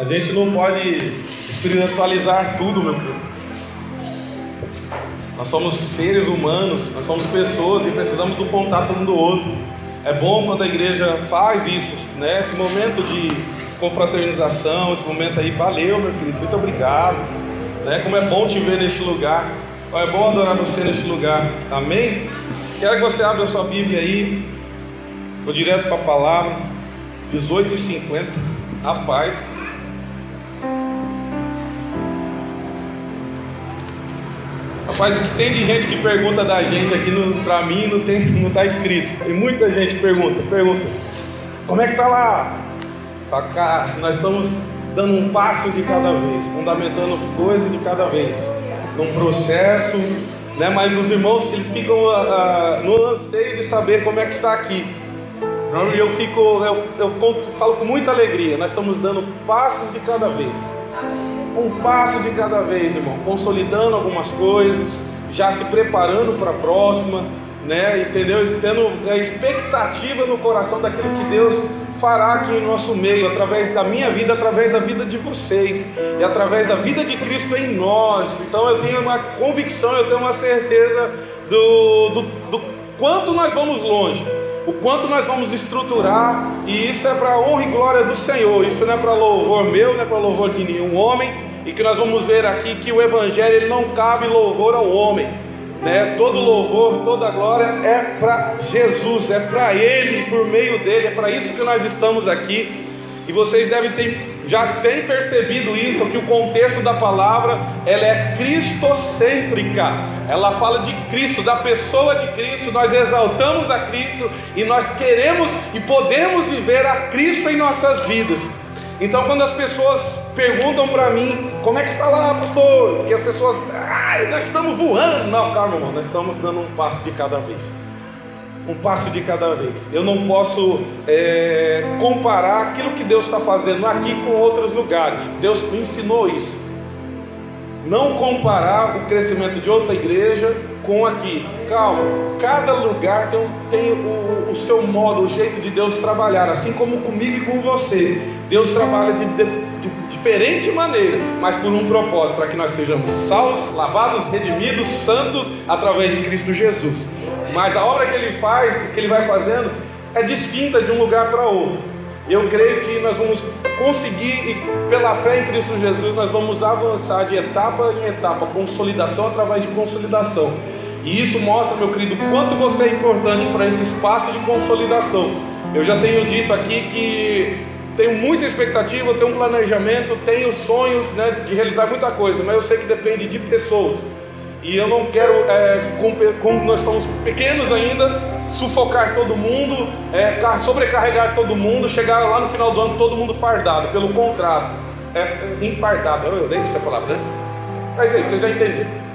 A gente não pode espiritualizar tudo, meu querido. Nós somos seres humanos, nós somos pessoas e precisamos do contato um do outro. É bom quando a igreja faz isso, né? Esse momento de confraternização, esse momento aí, valeu, meu querido, muito obrigado. Né? Como é bom te ver neste lugar. É bom adorar você neste lugar. Amém? Quero que você abra a sua Bíblia aí. Vou direto para a palavra. 18h50. Rapaz. Rapaz, o que tem de gente que pergunta da gente aqui para mim não tem, não está escrito. Tem muita gente pergunta, pergunta. Como é que tá lá? Cá, nós estamos dando um passo de cada vez, fundamentando coisas de cada vez, num processo, né? Mas os irmãos eles ficam uh, no anseio de saber como é que está aqui. E eu fico, eu, eu falo com muita alegria. Nós estamos dando passos de cada vez, um passo de cada vez, irmão, consolidando algumas coisas, já se preparando para a próxima, né? Entendeu? Tendo a expectativa no coração daquilo que Deus fará aqui em nosso meio, através da minha vida, através da vida de vocês e através da vida de Cristo em nós. Então eu tenho uma convicção, eu tenho uma certeza do, do, do quanto nós vamos longe, o quanto nós vamos estruturar, e isso é para a honra e glória do Senhor, isso não é para louvor meu, não é para louvor de nenhum homem, e que nós vamos ver aqui que o Evangelho ele não cabe louvor ao homem né? Todo louvor, toda glória é para Jesus, é para Ele, por meio dele, é para isso que nós estamos aqui. E vocês devem ter, já têm percebido isso, que o contexto da palavra ela é cristocêntrica. Ela fala de Cristo, da pessoa de Cristo. Nós exaltamos a Cristo e nós queremos e podemos viver a Cristo em nossas vidas. Então, quando as pessoas perguntam para mim, como é que está lá, pastor? Que as pessoas, ai, nós estamos voando. Não, calma, irmão, nós estamos dando um passo de cada vez. Um passo de cada vez. Eu não posso é, comparar aquilo que Deus está fazendo aqui com outros lugares. Deus me ensinou isso. Não comparar o crescimento de outra igreja com aqui. Calma, cada lugar tem, tem o, o, seu modo, o jeito de Deus trabalhar, assim como comigo e com você. Deus trabalha de, de, de diferente maneira, mas por um propósito, para que nós sejamos salvos, lavados, redimidos, santos através de Cristo Jesus. Mas a obra que Ele faz, que Ele vai fazendo, é distinta de um lugar para outro. Eu creio que nós vamos conseguir, e pela fé em Cristo Jesus, nós vamos avançar de etapa em etapa, consolidação através de consolidação. E isso mostra, meu querido, quanto você é importante para esse espaço de consolidação. Eu já tenho dito aqui que tenho muita expectativa, tenho um planejamento, tenho sonhos né, de realizar muita coisa, mas eu sei que depende de pessoas. E eu não quero, é, como nós estamos pequenos ainda, sufocar todo mundo, é, sobrecarregar todo mundo, chegar lá no final do ano todo mundo fardado. Pelo contrário, é, enfardado. Eu odeio essa palavra, né? Mas é isso, vocês já entenderam.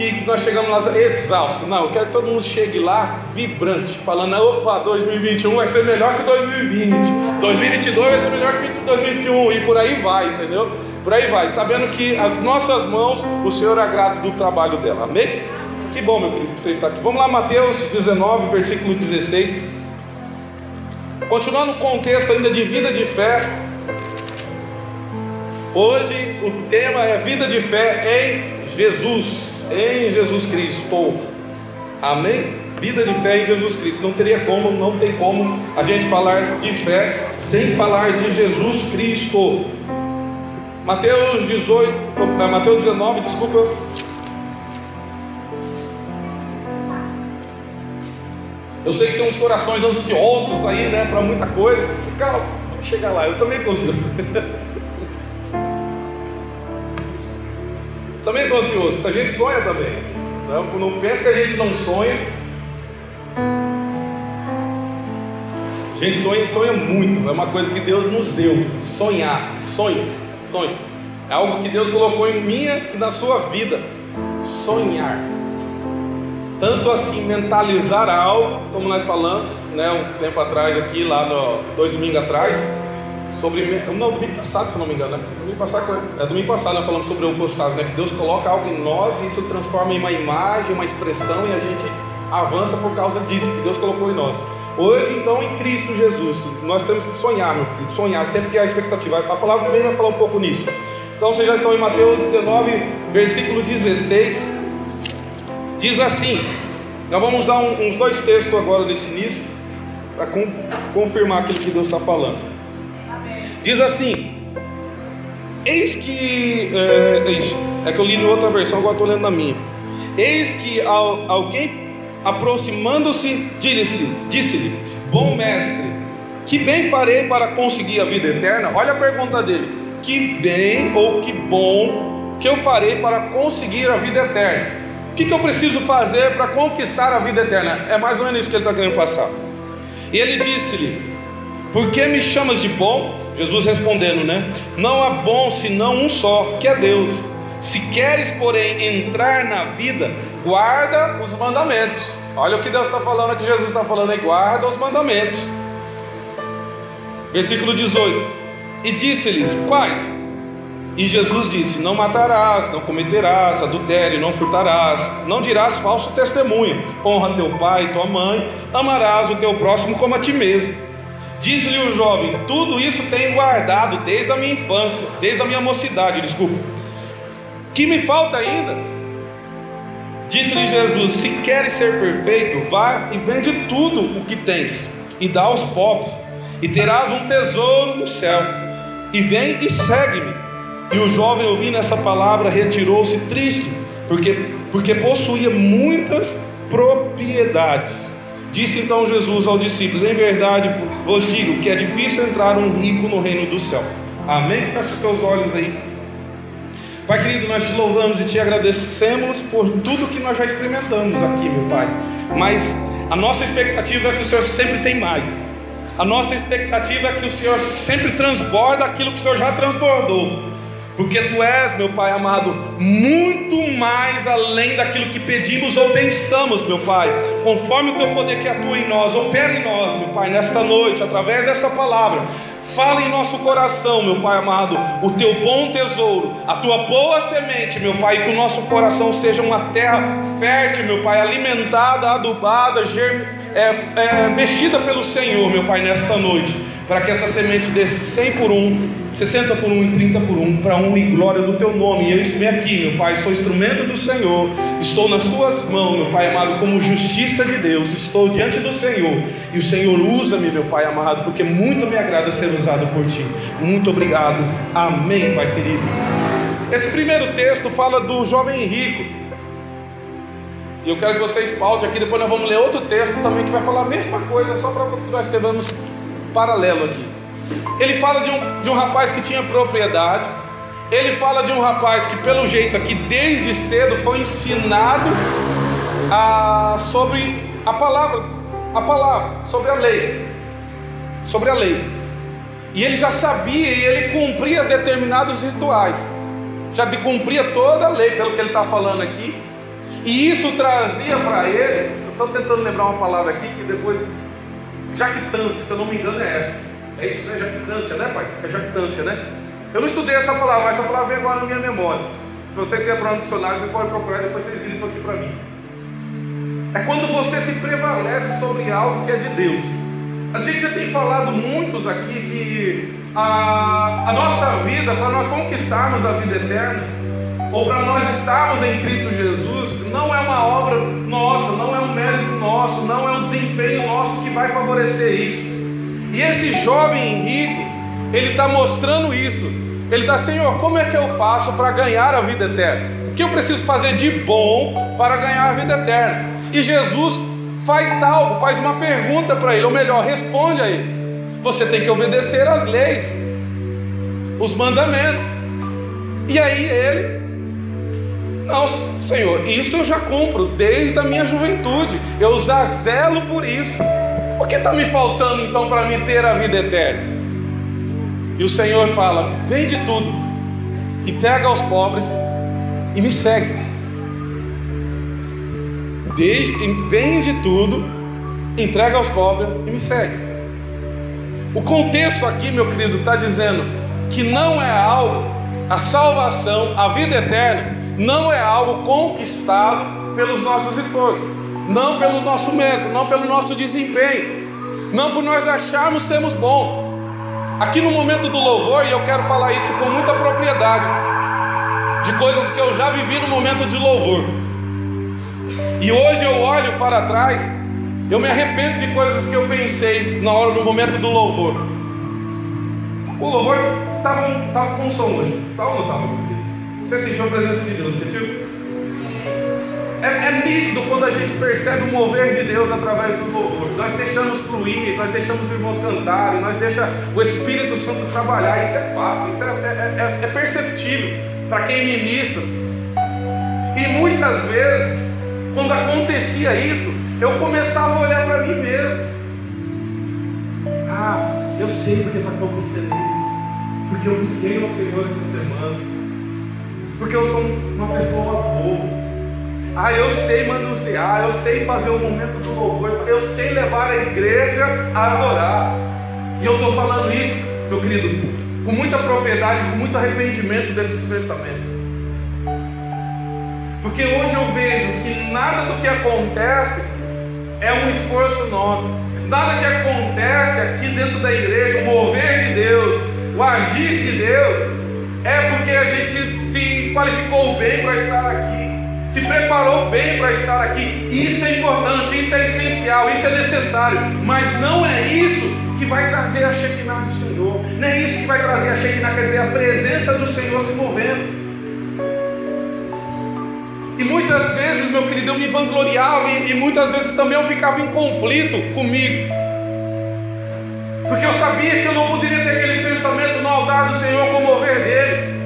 Que, nós chegamos lá exaustos. Não, eu quero que todo mundo chegue lá vibrante, falando: opa, 2021 vai ser melhor que 2020, 2022 vai ser melhor que 2021, e por aí vai, entendeu? Por aí vai, sabendo que as nossas mãos, o Senhor agrada do trabalho dela. Amém? Que bom, meu querido, que você está aqui. Vamos lá, Mateus 19, versículo 16. Continuando o contexto ainda de vida de fé. Hoje o tema é vida de fé em Jesus, em Jesus Cristo. Amém? Vida de fé em Jesus Cristo. Não teria como, não tem como a gente falar de fé sem falar de Jesus Cristo. Mateus 18, eh, Mateus 19, desculpa. Eu sei que tem uns corações ansiosos aí, né, para muita coisa. Calma, chegar lá, eu também estou também estou ansioso, a gente sonha também. Não, não pensa que a gente não sonha. A gente sonha e sonha muito, é uma coisa que Deus nos deu. Sonhar, sonho. Sonho. É algo que Deus colocou em minha e na sua vida. Sonhar. Tanto assim, mentalizar algo, como nós falamos, né, um tempo atrás aqui, lá no, dois domingos atrás, sobre. Não, domingo passado, se não me engano, né? Domingo passado, é domingo passado nós falamos sobre o postagem, né? Que Deus coloca algo em nós e isso transforma em uma imagem, uma expressão e a gente avança por causa disso que Deus colocou em nós. Hoje, então, em Cristo Jesus, nós temos que sonhar, meu filho, sonhar, sempre que há expectativa. A palavra também vai falar um pouco nisso. Então, vocês já estão em Mateus 19, versículo 16. Diz assim: nós vamos usar uns dois textos agora nesse início, para confirmar aquilo que Deus está falando. Diz assim: Eis que. É, é, isso, é que eu li em outra versão, agora estou lendo na minha. Eis que alguém aproximando-se, disse-lhe: disse Bom mestre, que bem farei para conseguir a vida eterna? Olha a pergunta dele: Que bem ou que bom que eu farei para conseguir a vida eterna? O que, que eu preciso fazer para conquistar a vida eterna? É mais ou menos isso que ele está querendo passar. E ele disse-lhe: Por que me chamas de bom? Jesus respondendo, né? Não há bom senão um só, que é Deus. Se queres, porém, entrar na vida, guarda os mandamentos. Olha o que Deus está falando aqui, Jesus está falando aí, guarda os mandamentos. Versículo 18: E disse-lhes: Quais? E Jesus disse: Não matarás, não cometerás adultério, não furtarás, não dirás falso testemunho, honra teu pai e tua mãe, amarás o teu próximo como a ti mesmo. Diz-lhe o jovem: Tudo isso tenho guardado desde a minha infância, desde a minha mocidade, desculpa. Que me falta ainda? Disse-lhe Jesus: Se queres ser perfeito, vá e vende tudo o que tens e dá aos pobres, e terás um tesouro no céu. E vem e segue-me. E o jovem, ouvindo essa palavra, retirou-se triste, porque, porque possuía muitas propriedades. Disse então Jesus aos discípulos: Em verdade vos digo que é difícil entrar um rico no reino do céu. Amém? Fecha os teus olhos aí. Pai querido, nós te louvamos e te agradecemos por tudo que nós já experimentamos aqui, meu Pai. Mas a nossa expectativa é que o Senhor sempre tem mais. A nossa expectativa é que o Senhor sempre transborda aquilo que o Senhor já transbordou porque tu és, meu Pai amado, muito mais além daquilo que pedimos ou pensamos, meu Pai, conforme o teu poder que atua em nós, opera em nós, meu Pai, nesta noite, através dessa palavra. Fala em nosso coração, meu Pai amado, o teu bom tesouro, a tua boa semente, meu Pai, que o nosso coração seja uma terra fértil, meu Pai, alimentada, adubada, germ... é, é, mexida pelo Senhor, meu Pai, nesta noite para que essa semente dê 100 por 1, 60 por 1 e 30 por 1, para honra e glória do teu nome. E eu estou aqui, meu Pai, sou instrumento do Senhor, estou nas tuas mãos, meu Pai amado, como justiça de Deus, estou diante do Senhor, e o Senhor usa-me, meu Pai amado, porque muito me agrada ser usado por ti. Muito obrigado. Amém, Pai querido. Esse primeiro texto fala do jovem rico. E eu quero que vocês pautem aqui, depois nós vamos ler outro texto também que vai falar a mesma coisa, só para que nós tenhamos paralelo aqui. Ele fala de um, de um rapaz que tinha propriedade. Ele fala de um rapaz que, pelo jeito aqui, desde cedo foi ensinado a, sobre a palavra, a palavra, sobre a lei, sobre a lei. E ele já sabia e ele cumpria determinados rituais, já cumpria toda a lei, pelo que ele está falando aqui. E isso trazia para ele, estou tentando lembrar uma palavra aqui que depois Jactância, se eu não me engano, é essa. É isso, né? Jactância, né, pai? É jactância, né? Eu não estudei essa palavra, mas essa palavra vem agora na minha memória. Se você quiser para um dicionário, você pode procurar, depois vocês gritam aqui para mim. É quando você se prevalece sobre algo que é de Deus. A gente já tem falado muitos aqui que a, a nossa vida, para nós conquistarmos a vida eterna, ou para nós estarmos em Cristo Jesus, não é uma obra nossa, não é um mérito nosso, não é um desempenho nosso que vai favorecer isso. E esse jovem rico, ele está mostrando isso. Ele está, Senhor, como é que eu faço para ganhar a vida eterna? O que eu preciso fazer de bom para ganhar a vida eterna? E Jesus faz algo, faz uma pergunta para ele, ou melhor, responde a ele. Você tem que obedecer às leis, os mandamentos. E aí ele não, Senhor, isso eu já compro desde a minha juventude. Eu já zelo por isso. O que está me faltando então para me ter a vida eterna? E o Senhor fala: vende tudo, entrega aos pobres e me segue. Desde, vende tudo, entrega aos pobres e me segue. O contexto aqui, meu querido, está dizendo que não é algo, a salvação, a vida eterna, não é algo conquistado pelos nossos esforços, não pelo nosso mérito, não pelo nosso desempenho. não por nós acharmos sermos bons. Aqui no momento do louvor, e eu quero falar isso com muita propriedade, de coisas que eu já vivi no momento de louvor. E hoje eu olho para trás, eu me arrependo de coisas que eu pensei na hora, no momento do louvor. O louvor estava tava com som hoje, estava ou não estava? Você sentiu a presença de Deus, sentiu? É, é nítido quando a gente percebe o mover de Deus através do louvor. Nós deixamos fluir, nós deixamos os irmãos cantarem, nós deixamos o Espírito Santo trabalhar. Isso é fato, isso é, é, é, é perceptível para quem ministra. E muitas vezes, quando acontecia isso, eu começava a olhar para mim mesmo. Ah, eu sei porque está acontecendo isso. Porque eu busquei ao Senhor essa semana. Porque eu sou uma pessoa boa. Ah, eu sei manusear, eu sei fazer o momento do louvor, eu sei levar a igreja a adorar. E eu estou falando isso, meu querido, com muita propriedade, com muito arrependimento desses pensamentos. Porque hoje eu vejo que nada do que acontece é um esforço nosso. Nada que acontece aqui dentro da igreja, o mover de Deus, o agir de Deus, é porque a gente qualificou bem para estar aqui se preparou bem para estar aqui. Isso é importante, isso é essencial, isso é necessário, mas não é isso que vai trazer a Shekinah do Senhor, não é isso que vai trazer a Shekinah, quer dizer, a presença do Senhor se movendo. E muitas vezes, meu querido, eu me vangloriava e, e muitas vezes também eu ficava em conflito comigo. Porque eu sabia que eu não poderia ter aqueles pensamentos no altar do Senhor com o mover dele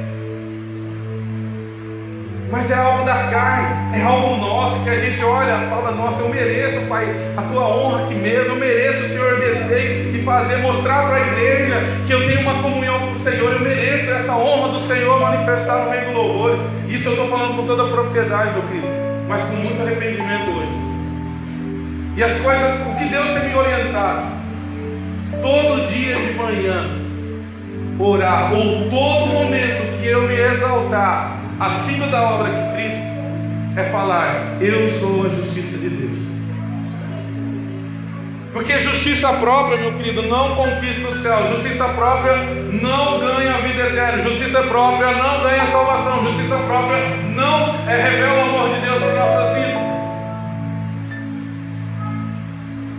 mas é algo da carne, é algo nosso que a gente olha, fala, nossa, eu mereço, Pai, a tua honra aqui mesmo, eu mereço, Senhor, descer e fazer, mostrar para a igreja que eu tenho uma comunhão com o Senhor, eu mereço essa honra do Senhor manifestar no meio do louvor. Isso eu estou falando com toda a propriedade, meu querido, mas com muito arrependimento hoje. E as coisas, o que Deus tem me orientado, todo dia de manhã, orar, ou todo momento que eu me exaltar, acima da obra de Cristo, é falar: Eu sou a justiça de Deus. Porque justiça própria, meu querido, não conquista o céu. Justiça própria não ganha a vida eterna. Justiça própria não ganha salvação. Justiça própria não é, revela o amor de Deus para nossas vidas.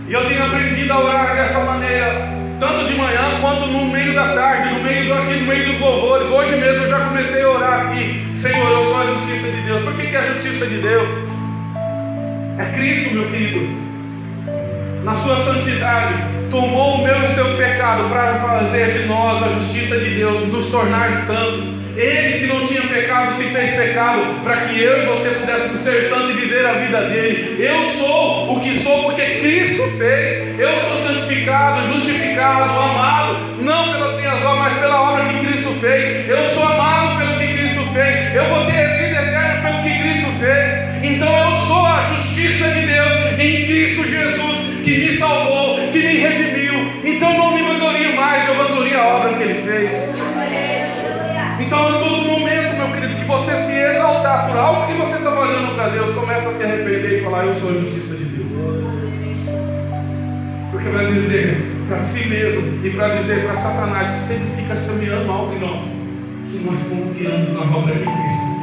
E eu tenho aprendido a orar dessa maneira tanto de manhã quanto no meio da tarde, no meio aqui no meio dos louvores. Hoje mesmo eu já comecei a orar aqui, Senhor, eu sou a justiça de Deus. Por que, que é a justiça de Deus? É Cristo, meu querido. Na sua santidade, tomou o meu e o seu pecado para fazer de nós a justiça de Deus, nos tornar santos. Ele que não tinha pecado se fez pecado para que eu e você pudéssemos ser santos e viver a vida dele. Eu sou o que sou porque Cristo fez. Eu sou santificado, justificado, amado, não pelas minhas obras, mas pela obra que Cristo fez. Eu sou amado pelo que Cristo fez. Eu vou ter Então, em todo momento, meu querido, que você se exaltar por algo que você está fazendo para Deus, começa a se arrepender e falar: Eu sou a justiça de Deus. Porque para dizer para si mesmo e para dizer para Satanás que sempre fica semeando algo em nós, que nós confiamos na obra que Cristo.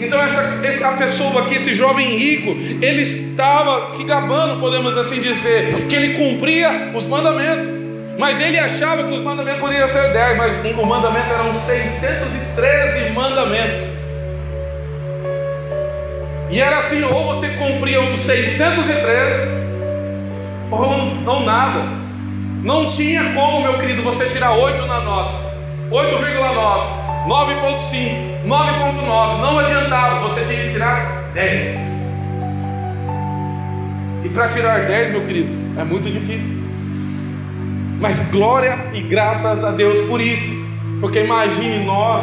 Então, essa, essa pessoa aqui, esse jovem rico, ele estava se gabando, podemos assim dizer, que ele cumpria os mandamentos. Mas ele achava que os mandamentos poderiam ser 10, mas o mandamento eram 613 mandamentos. E era assim, ou você cumpria os 613, ou, ou nada. Não tinha como, meu querido, você tirar 8 na nota. 8,9, 9,5, 9,9. Não adiantava, você tinha que tirar 10. E para tirar 10, meu querido, é muito difícil. Mas glória e graças a Deus por isso. Porque imagine nós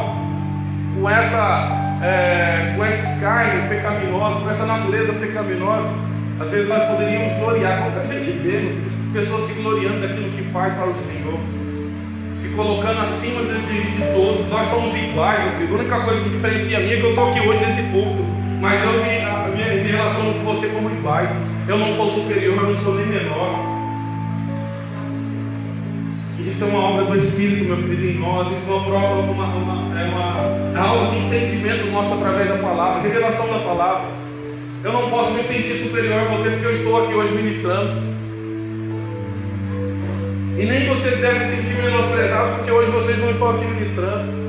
com essa, é, com esse carne pecaminosa, com essa natureza pecaminosa. Às vezes nós poderíamos gloriar, como a gente vê, pessoas se gloriando daquilo que faz para o Senhor, se colocando acima de, de, de todos. Nós somos iguais, A única coisa que diferencia a mim é que eu estou aqui hoje nesse púlpito. Mas eu me, minha, me relaciono com você como iguais. Eu não sou superior, eu não sou nem menor. Isso é uma obra do Espírito, meu querido, em nós. Isso não prova uma, uma, é, uma, é algo de entendimento nosso através da palavra, revelação da palavra. Eu não posso me sentir superior a você porque eu estou aqui hoje ministrando. E nem você deve se sentir menosprezado porque hoje vocês não estão aqui ministrando.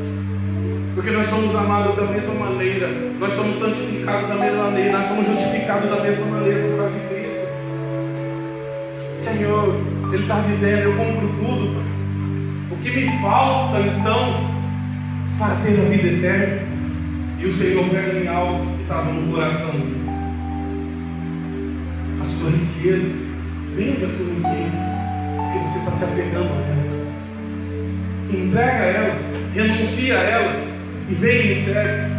Porque nós somos amados da mesma maneira, nós somos santificados da mesma maneira, nós somos justificados da mesma maneira por causa de Cristo. Senhor, Ele está dizendo: Eu compro tudo. O que me falta então para ter a vida eterna? E o Senhor pega em algo que estava no coração dele. A sua riqueza, vende a sua riqueza, porque você está se apegando a ela. Entrega ela, renuncia a ela e vem e me serve.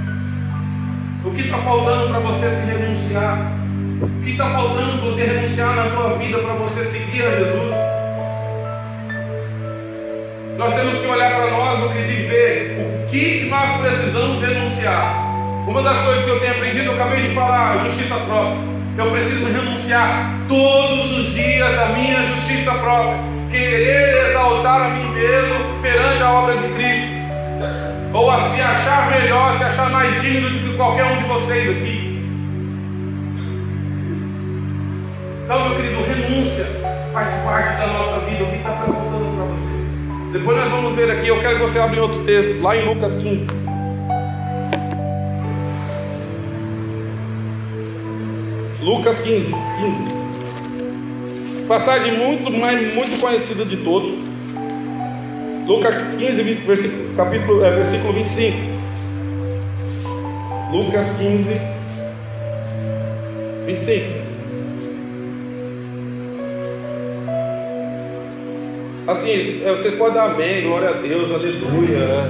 O que está faltando para você se renunciar? O que está faltando você renunciar na tua vida para você seguir a Jesus? Nós temos que olhar para nós, meu querido, e ver o que nós precisamos renunciar. Uma das coisas que eu tenho aprendido, eu acabei de falar, justiça própria. Eu preciso renunciar todos os dias a minha justiça própria. Querer exaltar a mim mesmo perante a obra de Cristo ou a se achar melhor, se achar mais digno do que qualquer um de vocês aqui. Então, meu querido, renúncia faz parte da nossa vida. O que está faltando para você? Depois nós vamos ver aqui. Eu quero que você abra outro texto, lá em Lucas 15. Lucas 15, 15. Passagem muito, mais, muito conhecida de todos. Lucas 15, versículo, capítulo, é, versículo 25. Lucas 15, 25. Assim, é, vocês podem dar amém, glória a Deus, aleluia.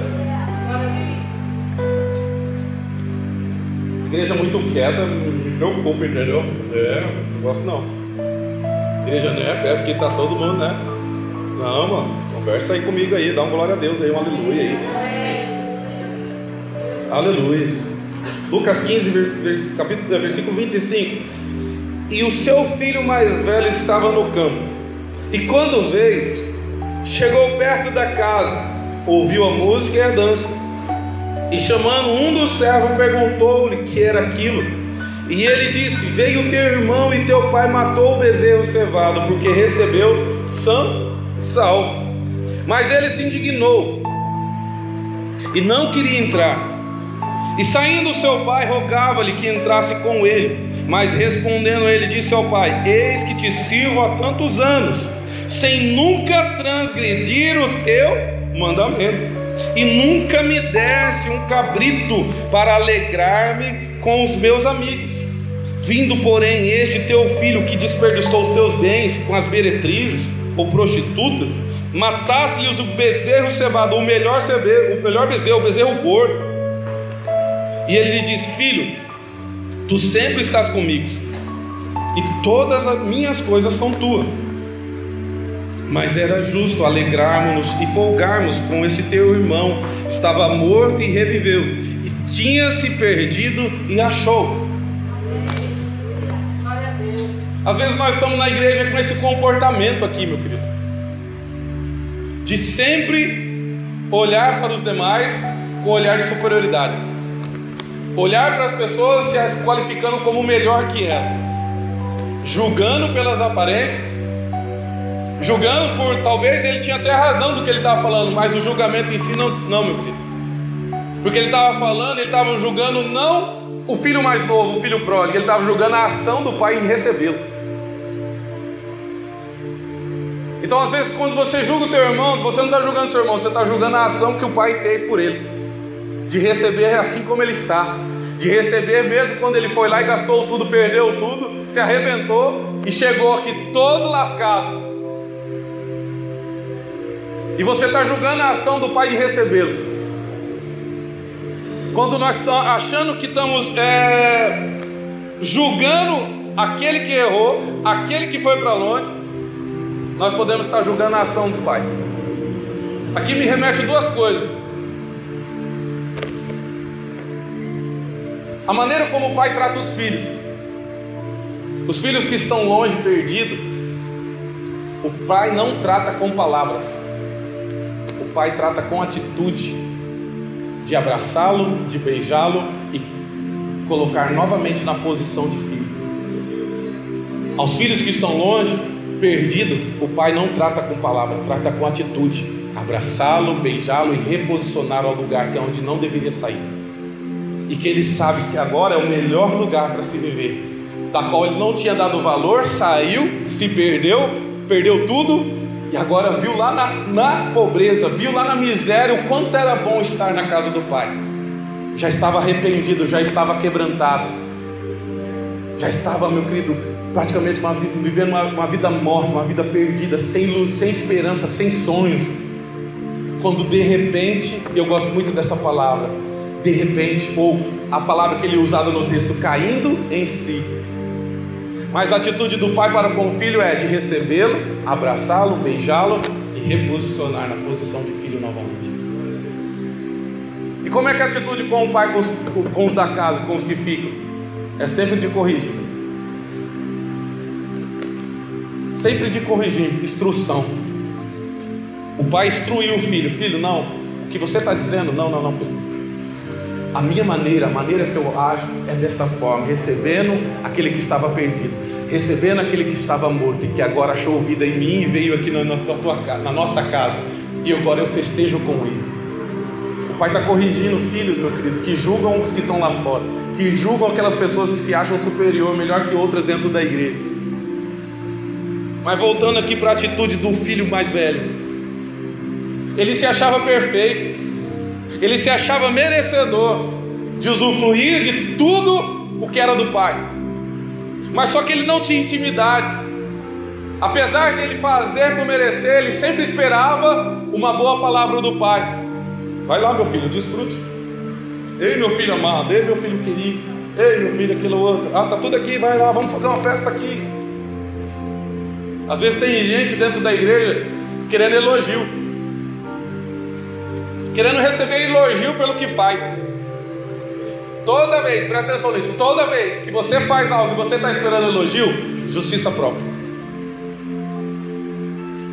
Igreja muito quieta, me preocupa, entendeu? É, não gosto não. Igreja, né? Parece que tá todo mundo, né? Não, mano. Conversa aí comigo aí, dá um glória a Deus aí, um aleluia aí. Aleluia. Lucas 15, vers, capítulo, versículo 25. E o seu filho mais velho estava no campo. E quando veio, chegou perto da casa, ouviu a música e a dança. E chamando um dos servos, perguntou-lhe que era aquilo. E ele disse: Veio teu irmão e teu pai matou o bezerro cevado, porque recebeu são salvo. Mas ele se indignou e não queria entrar. E saindo seu pai, rogava-lhe que entrasse com ele. Mas respondendo ele, disse ao pai: Eis que te sirvo há tantos anos, sem nunca transgredir o teu mandamento, e nunca me desse um cabrito para alegrar-me com os meus amigos. Vindo, porém, este teu filho que desperdiçou os teus bens com as meretrizes ou prostitutas, matasse-lhes o bezerro cevado, o melhor, cebe, o melhor bezerro, o bezerro gordo. E ele lhe disse: Filho, tu sempre estás comigo, e todas as minhas coisas são tuas. Mas era justo alegrarmos-nos e folgarmos com esse teu irmão, estava morto e reviveu, e tinha se perdido e achou. Às vezes nós estamos na igreja com esse comportamento aqui, meu querido de sempre olhar para os demais com olhar de superioridade. Olhar para as pessoas se as qualificando como melhor que ela, julgando pelas aparências, julgando por talvez ele tinha até razão do que ele estava falando, mas o julgamento em si não, não meu querido. Porque ele estava falando, ele estava julgando não o filho mais novo, o filho pródigo, ele estava julgando a ação do pai em recebê-lo. Então, às vezes, quando você julga o teu irmão, você não está julgando o seu irmão, você está julgando a ação que o pai fez por ele, de receber assim como ele está, de receber mesmo quando ele foi lá e gastou tudo, perdeu tudo, se arrebentou e chegou aqui todo lascado. E você está julgando a ação do pai de recebê-lo. Quando nós estamos achando que estamos é, julgando aquele que errou, aquele que foi para longe, nós podemos estar julgando a ação do Pai. Aqui me remete duas coisas. A maneira como o pai trata os filhos. Os filhos que estão longe, perdidos, o pai não trata com palavras, o pai trata com atitude de abraçá-lo, de beijá-lo e colocar novamente na posição de filho. Aos filhos que estão longe, perdido, o pai não trata com palavra, trata com atitude, abraçá-lo, beijá-lo e reposicionar ao lugar que é onde não deveria sair. E que ele sabe que agora é o melhor lugar para se viver, da qual ele não tinha dado valor, saiu, se perdeu, perdeu tudo e agora viu lá na, na pobreza, viu lá na miséria o quanto era bom estar na casa do pai. Já estava arrependido, já estava quebrantado, já estava, meu querido, praticamente uma, vivendo uma, uma, vida morta, uma vida perdida, sem luz, sem esperança, sem sonhos. Quando de repente, eu gosto muito dessa palavra, de repente, ou a palavra que ele é usado no texto, caindo em si. Mas a atitude do pai para com o filho é de recebê-lo, abraçá-lo, beijá-lo e reposicionar na posição de filho novamente. E como é que é a atitude com o pai, com os, com os da casa, com os que ficam? É sempre de corrigir. sempre de corrigir, instrução. O pai instruiu o filho: Filho, não, o que você está dizendo, não, não, não, filho. A minha maneira, a maneira que eu acho é desta forma, recebendo aquele que estava perdido, recebendo aquele que estava morto e que agora achou vida em mim e veio aqui na, na, tua, na nossa casa, e agora eu festejo com ele. O pai está corrigindo filhos, meu querido, que julgam os que estão lá fora, que julgam aquelas pessoas que se acham superior, melhor que outras dentro da igreja. Mas voltando aqui para a atitude do filho mais velho, ele se achava perfeito, ele se achava merecedor de usufruir de tudo o que era do pai, mas só que ele não tinha intimidade, apesar de ele fazer por merecer, ele sempre esperava uma boa palavra do pai. Vai lá, meu filho, desfrute. Ei, meu filho amado, ei, meu filho querido, ei, meu filho, aquilo outro. Ah, tá tudo aqui, vai lá, vamos fazer uma festa aqui. Às vezes tem gente dentro da igreja querendo elogio, querendo receber elogio pelo que faz. Toda vez, presta atenção nisso, toda vez que você faz algo e você está esperando elogio, justiça própria.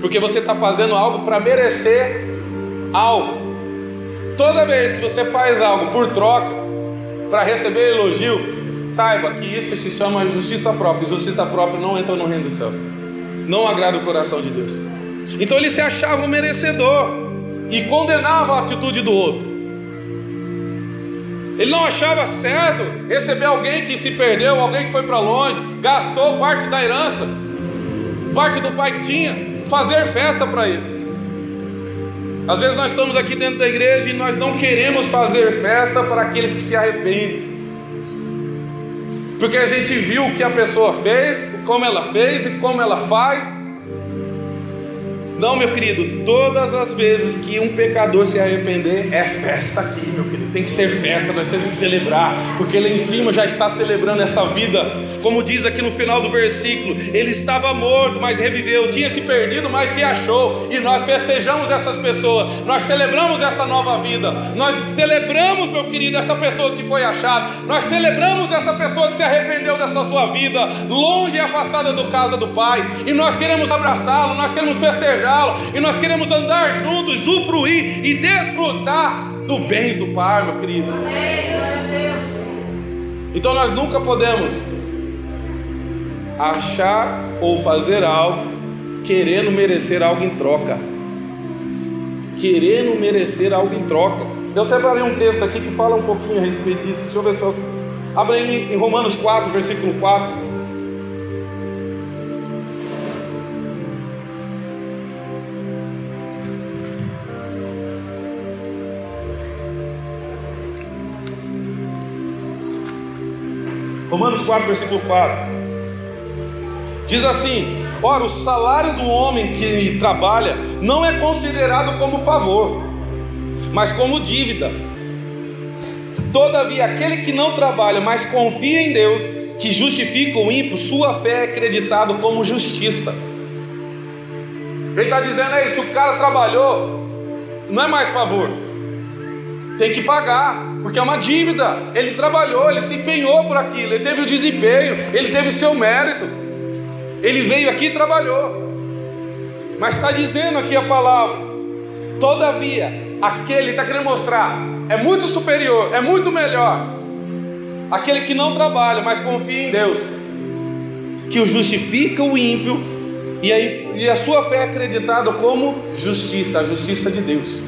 Porque você está fazendo algo para merecer algo. Toda vez que você faz algo por troca, para receber elogio, saiba que isso se chama justiça própria. Justiça própria não entra no reino dos céus não agrada o coração de Deus. Então ele se achava um merecedor e condenava a atitude do outro. Ele não achava certo receber alguém que se perdeu, alguém que foi para longe, gastou parte da herança, parte do pai que tinha, fazer festa para ele. Às vezes nós estamos aqui dentro da igreja e nós não queremos fazer festa para aqueles que se arrependem. Porque a gente viu o que a pessoa fez, como ela fez e como ela faz. Não, meu querido, todas as vezes que um pecador se arrepender, é festa aqui, meu querido. Tem que ser festa, nós temos que celebrar, porque lá em cima já está celebrando essa vida. Como diz aqui no final do versículo, ele estava morto, mas reviveu, tinha se perdido, mas se achou. E nós festejamos essas pessoas, nós celebramos essa nova vida, nós celebramos, meu querido, essa pessoa que foi achada, nós celebramos essa pessoa que se arrependeu dessa sua vida, longe e afastada do casa do Pai, e nós queremos abraçá-lo, nós queremos festejar e nós queremos andar juntos, usufruir e desfrutar do bens do Pai, meu querido. Então nós nunca podemos achar ou fazer algo querendo merecer algo em troca. Querendo merecer algo em troca. Eu separei um texto aqui que fala um pouquinho a respeito disso. Deixa eu ver se eu. Abre aí em Romanos 4, versículo 4. Romanos 4, versículo 4. Diz assim: Ora, o salário do homem que trabalha não é considerado como favor, mas como dívida. Todavia, aquele que não trabalha, mas confia em Deus, que justifica o ímpio, sua fé é acreditado como justiça. Ele está dizendo é isso: o cara trabalhou, não é mais favor. Tem que pagar, porque é uma dívida. Ele trabalhou, ele se empenhou por aquilo, ele teve o desempenho, ele teve o seu mérito. Ele veio aqui e trabalhou. Mas está dizendo aqui a palavra: todavia, aquele está querendo mostrar, é muito superior, é muito melhor. Aquele que não trabalha, mas confia em Deus, que o justifica o ímpio, e, aí, e a sua fé é acreditada como justiça, a justiça de Deus.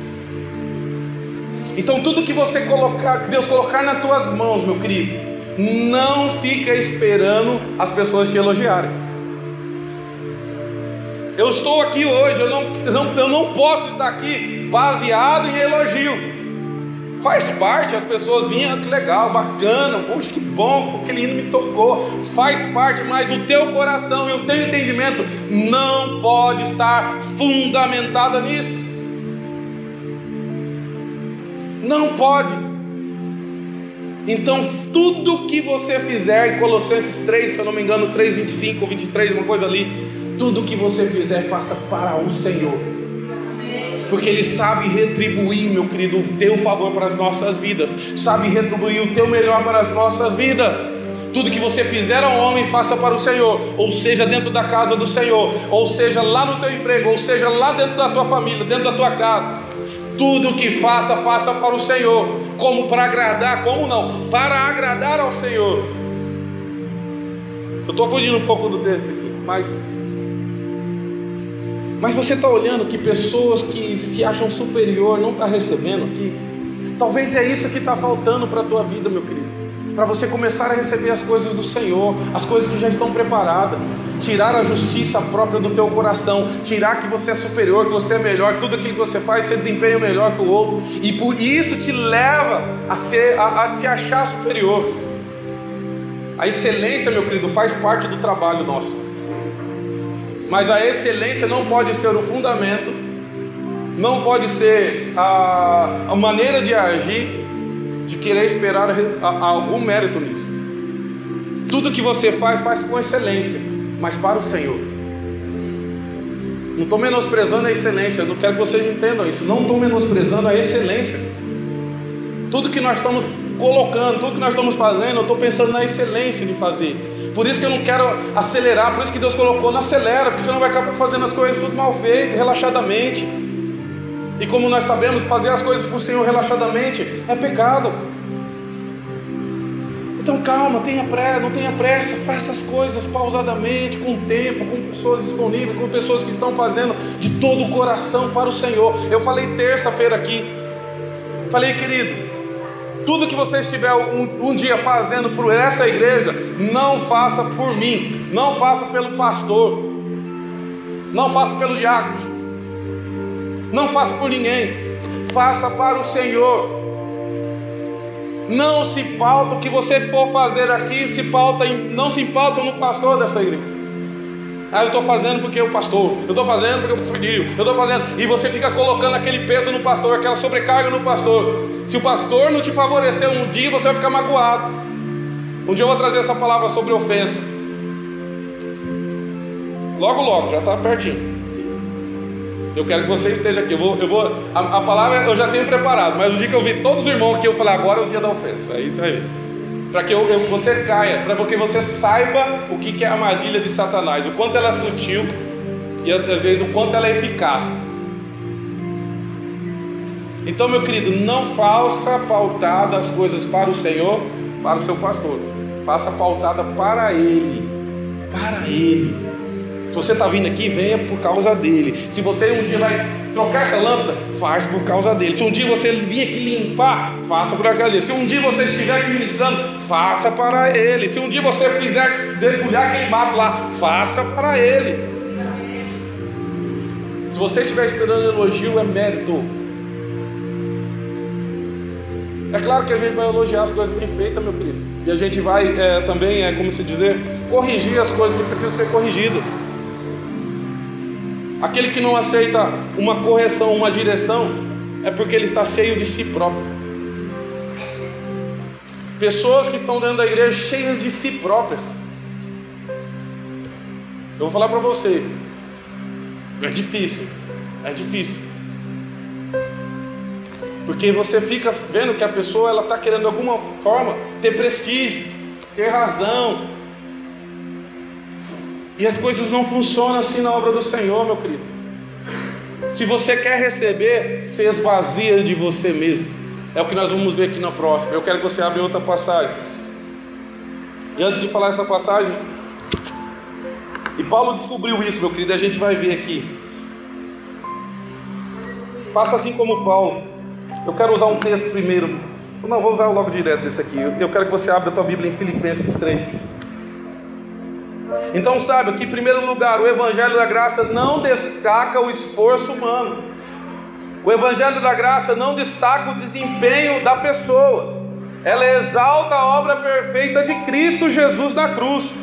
Então tudo que você colocar, que Deus colocar nas tuas mãos, meu querido, não fica esperando as pessoas te elogiarem. Eu estou aqui hoje, eu não, eu não, eu não posso estar aqui baseado em elogio. Faz parte, as pessoas vinham, ah, que legal, bacana, poxa, que bom, aquele hino me tocou. Faz parte, mas o teu coração e o teu entendimento não pode estar fundamentada nisso. Não pode. Então, tudo que você fizer, em Colossenses 3, se eu não me engano, 3, 25 ou 23, uma coisa ali, tudo que você fizer, faça para o Senhor. Porque Ele sabe retribuir, meu querido, o teu favor para as nossas vidas, sabe retribuir o teu melhor para as nossas vidas. Tudo que você fizer ao homem, faça para o Senhor, ou seja, dentro da casa do Senhor, ou seja, lá no teu emprego, ou seja, lá dentro da tua família, dentro da tua casa. Tudo que faça, faça para o Senhor. Como para agradar? Como não? Para agradar ao Senhor. Eu estou fugindo um pouco do texto aqui, mas. Mas você está olhando que pessoas que se acham superior não estão tá recebendo aqui. Talvez é isso que está faltando para a tua vida, meu querido para você começar a receber as coisas do Senhor, as coisas que já estão preparadas, tirar a justiça própria do teu coração, tirar que você é superior, que você é melhor, tudo aquilo que você faz, você desempenha melhor que o outro, e por isso te leva a, ser, a, a se achar superior. A excelência, meu querido, faz parte do trabalho nosso, mas a excelência não pode ser o fundamento, não pode ser a, a maneira de agir de querer esperar algum mérito nisso. Tudo que você faz, faz com excelência, mas para o Senhor. Não estou menosprezando a excelência, não quero que vocês entendam isso. Não estou menosprezando a excelência. Tudo que nós estamos colocando, tudo que nós estamos fazendo, eu estou pensando na excelência de fazer. Por isso que eu não quero acelerar, por isso que Deus colocou, não acelera, porque senão vai acabar fazendo as coisas tudo mal feito, relaxadamente. E como nós sabemos, fazer as coisas para o Senhor relaxadamente é pecado. Então calma, tenha pressa, não tenha pressa, faça as coisas pausadamente, com tempo, com pessoas disponíveis, com pessoas que estão fazendo de todo o coração para o Senhor. Eu falei terça-feira aqui, falei, querido, tudo que você estiver um, um, dia fazendo por essa igreja, não faça por mim, não faça pelo pastor, não faça pelo diácono, não faça por ninguém, faça para o Senhor. Não se pauta o que você for fazer aqui, se pauta em, não se pauta no pastor dessa igreja. Ah, eu estou fazendo porque o pastor, eu estou fazendo porque eu pediu, eu estou fazendo, e você fica colocando aquele peso no pastor, aquela sobrecarga no pastor. Se o pastor não te favorecer um dia, você vai ficar magoado. Um dia eu vou trazer essa palavra sobre ofensa. Logo, logo, já está pertinho. Eu quero que você esteja aqui. Eu vou, eu vou, a, a, palavra eu já tenho preparado, mas o dia que eu vi todos os irmãos aqui, eu falei, agora é o dia da ofensa. Aí você vai ver. Para que eu, eu, você caia, para que você saiba o que, que é a armadilha de Satanás, o quanto ela é sutil e às vezes o quanto ela é eficaz. Então, meu querido, não faça pautada as coisas para o Senhor, para o seu pastor. Faça pautada para Ele. Para Ele. Se você está vindo aqui, venha por causa dele. Se você um dia vai trocar essa lâmpada, faz por causa dele. Se um dia você vir aqui limpar, faça por causa dele. Se um dia você estiver aqui ministrando, faça para ele. Se um dia você fizer debulhar aquele mato lá, faça para ele. Se você estiver esperando elogio, é mérito. É claro que a gente vai elogiar as coisas bem feitas, meu querido. E a gente vai é, também, é, como se dizer, corrigir as coisas que precisam ser corrigidas. Aquele que não aceita uma correção, uma direção, é porque ele está cheio de si próprio. Pessoas que estão dentro da igreja cheias de si próprias. Eu vou falar para você, é difícil, é difícil. Porque você fica vendo que a pessoa ela está querendo de alguma forma ter prestígio, ter razão. E as coisas não funcionam assim na obra do Senhor, meu querido. Se você quer receber, se esvazia de você mesmo. É o que nós vamos ver aqui na próxima. Eu quero que você abra outra passagem. E antes de falar essa passagem, e Paulo descobriu isso, meu querido, a gente vai ver aqui. Faça assim como Paulo. Eu quero usar um texto primeiro. Não, vou usar logo direto esse aqui. Eu quero que você abra a tua Bíblia em Filipenses 3. Então, sabe que, em primeiro lugar, o Evangelho da Graça não destaca o esforço humano. O Evangelho da Graça não destaca o desempenho da pessoa. Ela exalta a obra perfeita de Cristo Jesus na cruz.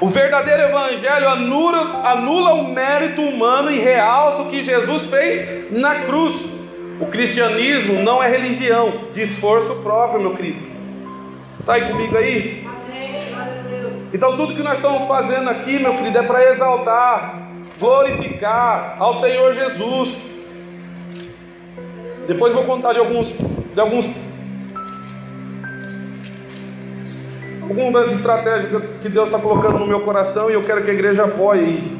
O verdadeiro Evangelho anula, anula o mérito humano e realça o que Jesus fez na cruz. O cristianismo não é religião de esforço próprio, meu querido. Está aí comigo aí? Então, tudo que nós estamos fazendo aqui, meu querido, é para exaltar, glorificar ao Senhor Jesus. Depois vou contar de alguns, de alguns algumas estratégias que Deus está colocando no meu coração e eu quero que a igreja apoie isso.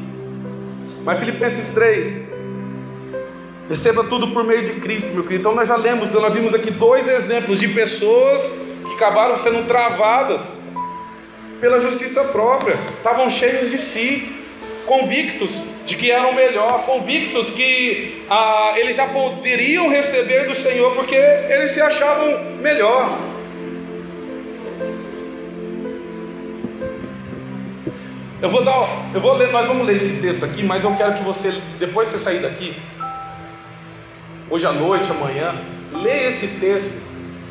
Mas Filipenses 3, receba tudo por meio de Cristo, meu querido. Então nós já lemos, nós vimos aqui dois exemplos de pessoas que acabaram sendo travadas pela justiça própria, estavam cheios de si, convictos de que eram melhor, convictos que ah, eles já poderiam receber do Senhor porque eles se achavam melhor. Eu vou dar, eu vou ler, nós vamos ler esse texto aqui, mas eu quero que você, depois que você sair daqui, hoje à noite, amanhã, leia esse texto,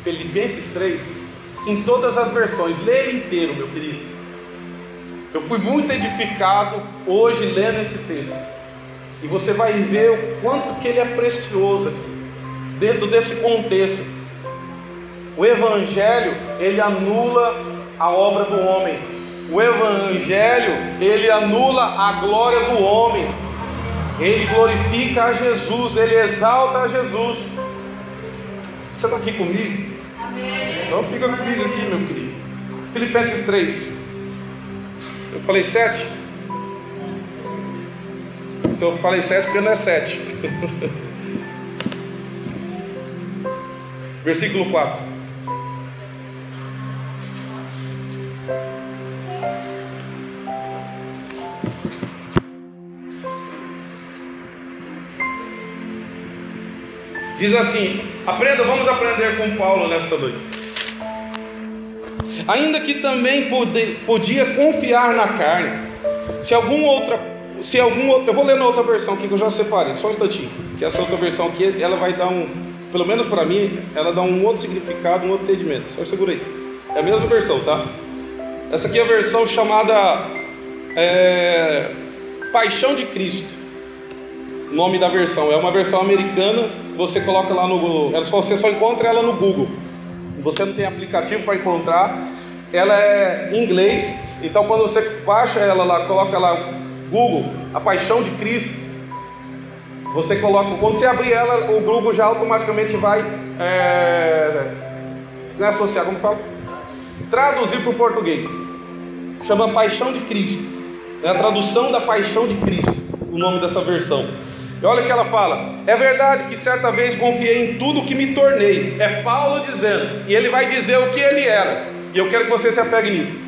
Filipenses 3, em todas as versões, lê ele inteiro, meu querido. Eu fui muito edificado hoje lendo esse texto. E você vai ver o quanto que ele é precioso aqui, dentro desse contexto. O evangelho, ele anula a obra do homem. O Evangelho, ele anula a glória do homem, ele glorifica a Jesus, ele exalta a Jesus. Você está aqui comigo? Então fica comigo aqui, meu querido. Filipenses 3. Eu falei 7? Se eu falei 7, porque não é 7. Versículo 4. Diz assim: aprenda, vamos aprender com Paulo nesta noite. Ainda que também podia confiar na carne, se algum outra, se algum outro, eu vou ler na outra versão aqui que eu já separei, só um instantinho, que essa outra versão aqui, ela vai dar um, pelo menos para mim, ela dá um outro significado, um outro entendimento. Só segura aí. É a mesma versão, tá? Essa aqui é a versão chamada é, Paixão de Cristo nome da versão. É uma versão americana, você coloca lá no. É você só encontra ela no Google. Você não tem aplicativo para encontrar. Ela é em inglês, então quando você baixa ela lá, coloca lá Google, a paixão de Cristo. Você coloca, quando você abrir ela, o Google já automaticamente vai é, não é associar, como fala? Traduzir para o português. Chama Paixão de Cristo. É a tradução da Paixão de Cristo, o nome dessa versão. E olha o que ela fala: é verdade que certa vez confiei em tudo que me tornei. É Paulo dizendo, e ele vai dizer o que ele era. E eu quero que você se apegue nisso.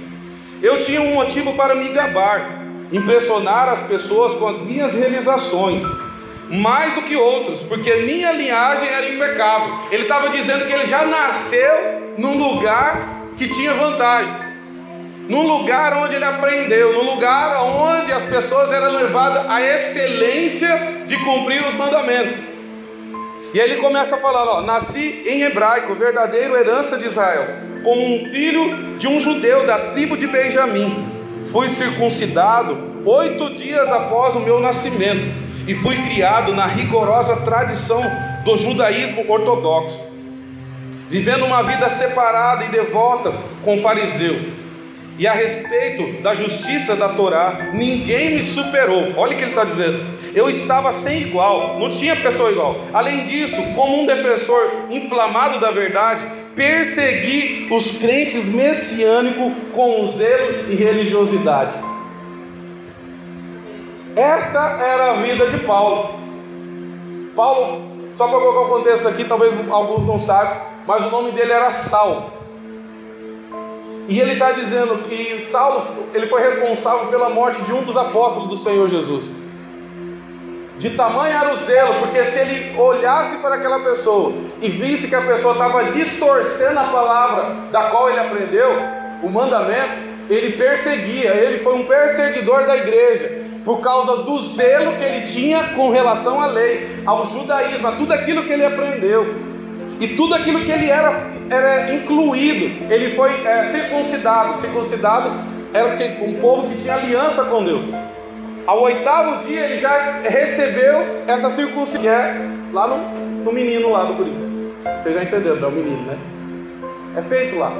Eu tinha um motivo para me gabar, impressionar as pessoas com as minhas realizações, mais do que outros, porque minha linhagem era impecável. Ele estava dizendo que ele já nasceu num lugar que tinha vantagem num lugar onde ele aprendeu, num lugar onde as pessoas eram levadas à excelência de cumprir os mandamentos. E ele começa a falar: ó, nasci em hebraico, verdadeiro herança de Israel, como um filho de um judeu da tribo de Benjamim. Fui circuncidado oito dias após o meu nascimento e fui criado na rigorosa tradição do judaísmo ortodoxo, vivendo uma vida separada e devota com o fariseu e a respeito da justiça da Torá, ninguém me superou. Olha o que ele está dizendo. eu estava sem igual, não tinha pessoa igual. Além disso, como um defensor inflamado da verdade, persegui os crentes messiânicos com zelo e religiosidade. Esta era a vida de Paulo. Paulo, só para colocar o contexto aqui, talvez alguns não saibam, mas o nome dele era Saulo. E ele está dizendo que Saulo ele foi responsável pela morte de um dos apóstolos do Senhor Jesus. De tamanho era o zelo, porque se ele olhasse para aquela pessoa e visse que a pessoa estava distorcendo a palavra da qual ele aprendeu, o mandamento, ele perseguia, ele foi um perseguidor da igreja, por causa do zelo que ele tinha com relação à lei, ao judaísmo, a tudo aquilo que ele aprendeu. E tudo aquilo que ele era, era incluído, ele foi é, circuncidado. Circuncidado era um povo que tinha aliança com Deus. Ao oitavo dia ele já recebeu essa circuncisão, que é lá no, no menino lá do guri. Você já entendeu, é o menino, né? É feito lá.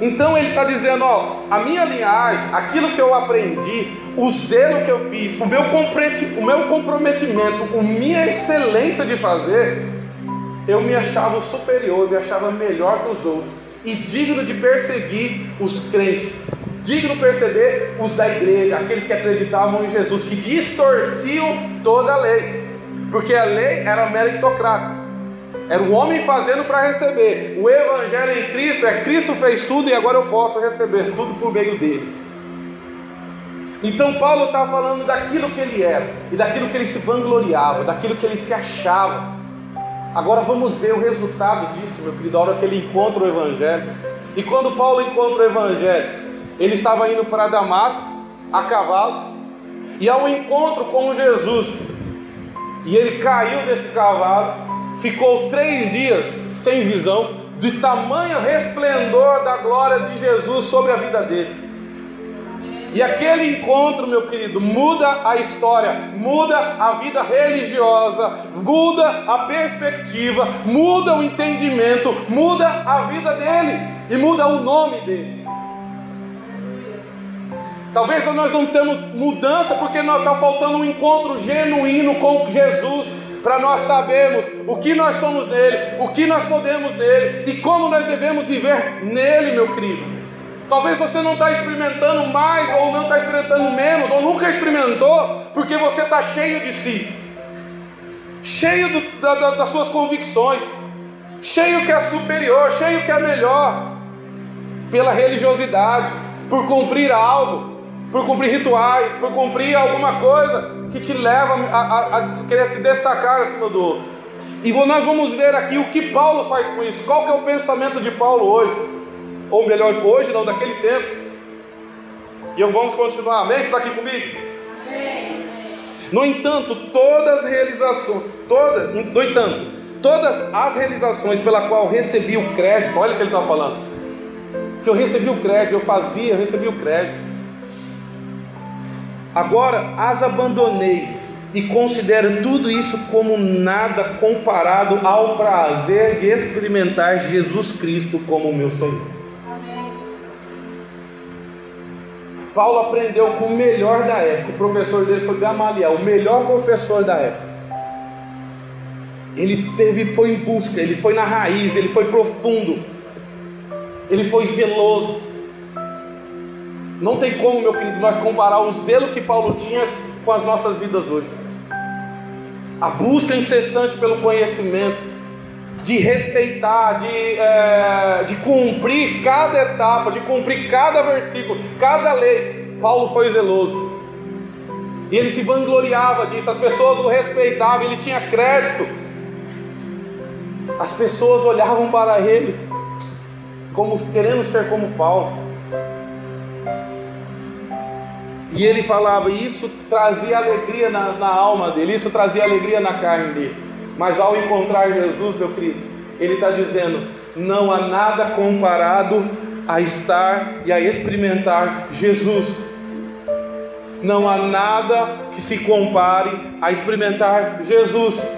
Então ele está dizendo: ó, a minha linhagem, aquilo que eu aprendi, o zelo que eu fiz, o meu, o meu comprometimento, a minha excelência de fazer, eu me achava superior, eu me achava melhor que os outros e digno de perseguir os crentes, digno de perceber os da igreja, aqueles que acreditavam em Jesus, que distorciam toda a lei, porque a lei era meritocrata. Era o homem fazendo para receber. O evangelho em Cristo é Cristo fez tudo e agora eu posso receber tudo por meio dele. Então Paulo está falando daquilo que ele era e daquilo que ele se vangloriava, daquilo que ele se achava. Agora vamos ver o resultado disso, meu querido, a hora que ele encontra o Evangelho. E quando Paulo encontra o Evangelho, ele estava indo para Damasco a cavalo, e ao encontro com Jesus, e ele caiu desse cavalo, ficou três dias sem visão, de tamanho resplendor da glória de Jesus sobre a vida dele. E aquele encontro, meu querido, muda a história, muda a vida religiosa, muda a perspectiva, muda o entendimento, muda a vida dele e muda o nome dele. Talvez nós não temos mudança porque está faltando um encontro genuíno com Jesus para nós sabermos o que nós somos nele, o que nós podemos nele e como nós devemos viver nele, meu querido. Talvez você não está experimentando mais, ou não está experimentando menos, ou nunca experimentou, porque você está cheio de si, cheio do, da, da, das suas convicções, cheio que é superior, cheio que é melhor, pela religiosidade, por cumprir algo, por cumprir rituais, por cumprir alguma coisa que te leva a, a, a querer se destacar acima do outro. E nós vamos ver aqui o que Paulo faz com isso, qual que é o pensamento de Paulo hoje ou melhor, hoje, não daquele tempo. E eu vamos continuar, amém? Você está aqui comigo? Amém. No entanto, todas as realizações, toda, no entanto, todas as realizações pela qual recebi o crédito, olha o que ele está falando. Que eu recebi o crédito, eu fazia, eu recebi o crédito. Agora as abandonei e considero tudo isso como nada comparado ao prazer de experimentar Jesus Cristo como meu Senhor. Paulo aprendeu com o melhor da época. O professor dele foi Gamaliel, o melhor professor da época. Ele teve, foi em busca, ele foi na raiz, ele foi profundo, ele foi zeloso. Não tem como, meu querido, nós comparar o zelo que Paulo tinha com as nossas vidas hoje. A busca incessante pelo conhecimento, de respeitar, de, é, de cumprir cada etapa, de cumprir cada versículo, cada lei. Paulo foi zeloso. E ele se vangloriava disso, as pessoas o respeitavam, ele tinha crédito. As pessoas olhavam para ele como querendo ser como Paulo. E ele falava, isso trazia alegria na, na alma dele, isso trazia alegria na carne dele. Mas ao encontrar Jesus, meu querido, ele está dizendo: não há nada comparado a estar e a experimentar Jesus. Não há nada que se compare a experimentar Jesus.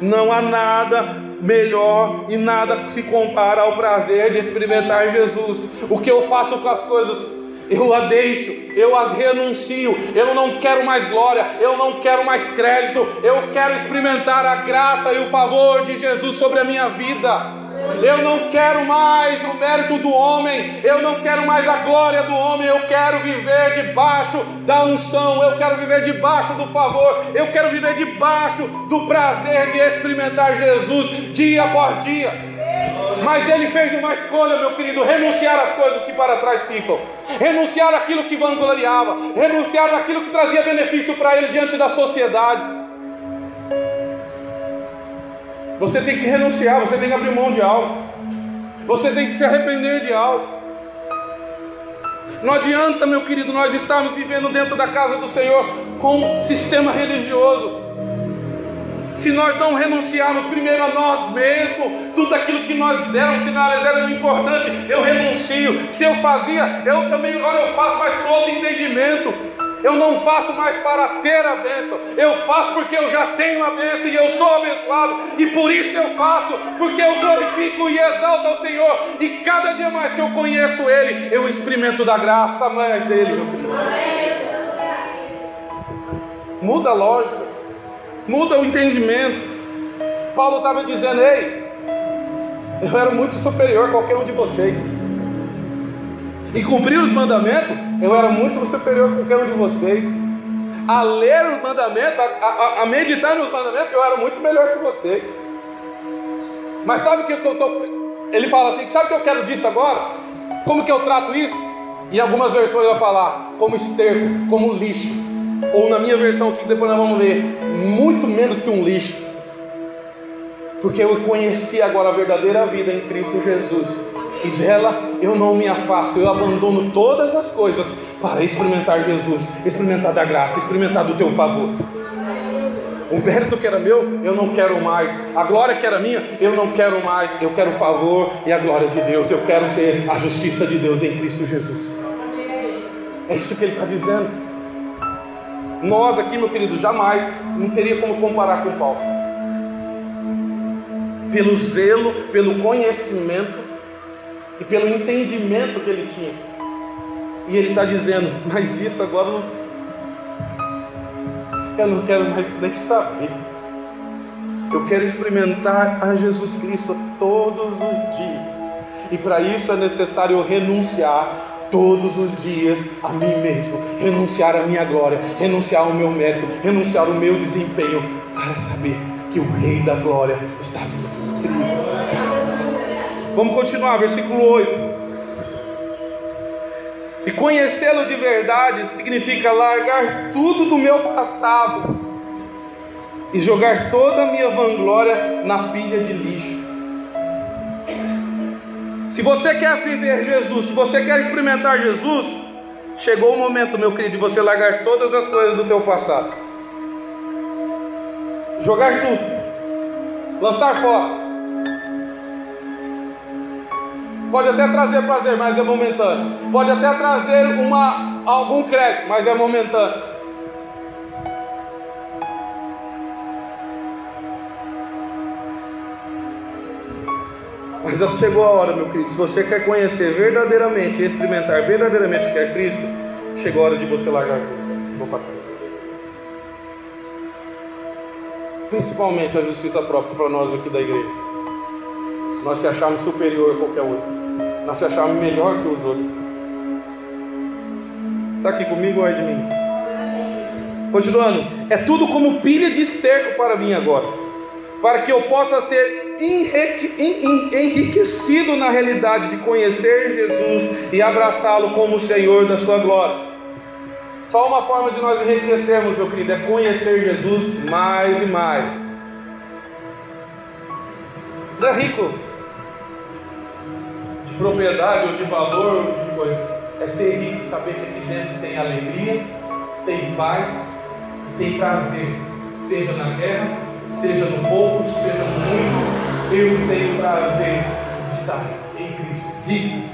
Não há nada melhor e nada que se compara ao prazer de experimentar Jesus. O que eu faço com as coisas eu a deixo, eu as renuncio, eu não quero mais glória, eu não quero mais crédito, eu quero experimentar a graça e o favor de Jesus sobre a minha vida. Eu não quero mais o mérito do homem, eu não quero mais a glória do homem, eu quero viver debaixo da unção, eu quero viver debaixo do favor, eu quero viver debaixo do prazer de experimentar Jesus dia após dia. Mas ele fez uma escolha, meu querido, renunciar às coisas que para trás ficam, renunciar àquilo que vangloriava, renunciar àquilo que trazia benefício para ele diante da sociedade. Você tem que renunciar, você tem que abrir mão de algo, você tem que se arrepender de algo. Não adianta, meu querido, nós estarmos vivendo dentro da casa do Senhor com sistema religioso se nós não renunciarmos primeiro a nós mesmos, tudo aquilo que nós éramos, se nós éramos importante, eu renuncio. Se eu fazia, eu também agora eu faço mais por outro entendimento. Eu não faço mais para ter a bênção, eu faço porque eu já tenho a bênção e eu sou abençoado, e por isso eu faço, porque eu glorifico e exalto ao Senhor, e cada dia mais que eu conheço Ele, eu experimento da graça mais dele, meu querido. Muda a lógica muda o entendimento. Paulo estava dizendo: Ei, eu era muito superior a qualquer um de vocês. E cumprir os mandamentos, eu era muito superior a qualquer um de vocês. A ler os mandamentos, a, a, a meditar nos mandamentos, eu era muito melhor que vocês. Mas sabe o que eu estou. Ele fala assim: sabe o que eu quero disso agora? Como que eu trato isso? Em algumas versões vai falar como esterco, como lixo ou na minha versão aqui, que depois nós vamos ler, muito menos que um lixo. Porque eu conheci agora a verdadeira vida em Cristo Jesus. E dela eu não me afasto, eu abandono todas as coisas para experimentar Jesus, experimentar da graça, experimentar do teu favor. O mérito que era meu, eu não quero mais. A glória que era minha, eu não quero mais. Eu quero o favor e a glória de Deus. Eu quero ser a justiça de Deus em Cristo Jesus. É isso que ele está dizendo. Nós aqui, meu querido, jamais não teria como comparar com Paulo. Pelo zelo, pelo conhecimento e pelo entendimento que ele tinha. E ele está dizendo, mas isso agora não, eu não quero mais nem saber. Eu quero experimentar a Jesus Cristo todos os dias. E para isso é necessário renunciar todos os dias a mim mesmo, renunciar à minha glória, renunciar ao meu mérito, renunciar ao meu desempenho, para saber que o Rei da Glória está querido. Vamos continuar, versículo 8. E conhecê-lo de verdade significa largar tudo do meu passado e jogar toda a minha vanglória na pilha de lixo se você quer viver Jesus, se você quer experimentar Jesus, chegou o momento, meu querido, de você largar todas as coisas do teu passado. Jogar tudo. Lançar fora. Pode até trazer prazer, mas é momentâneo. Pode até trazer uma, algum crédito, mas é momentâneo. Mas chegou a hora, meu querido, se você quer conhecer verdadeiramente, experimentar verdadeiramente o que é Cristo, chegou a hora de você largar tudo. Vou para trás. Principalmente a justiça própria para nós aqui da igreja. Nós se achamos superior a qualquer outro. Nós se achamos melhor que os outros. Está aqui comigo ou é de mim? Continuando, é tudo como pilha de esterco para mim agora, para que eu possa ser enriquecido na realidade de conhecer Jesus e abraçá-lo como o Senhor da sua glória. Só uma forma de nós enriquecermos, meu querido, é conhecer Jesus mais e mais. Não é rico de propriedade ou de valor ou de coisa. É ser rico, saber que tem gente que tem alegria, tem paz, tem prazer, seja na guerra, seja no pouco, seja no muito, eu tenho prazer de estar em Cristo, rico,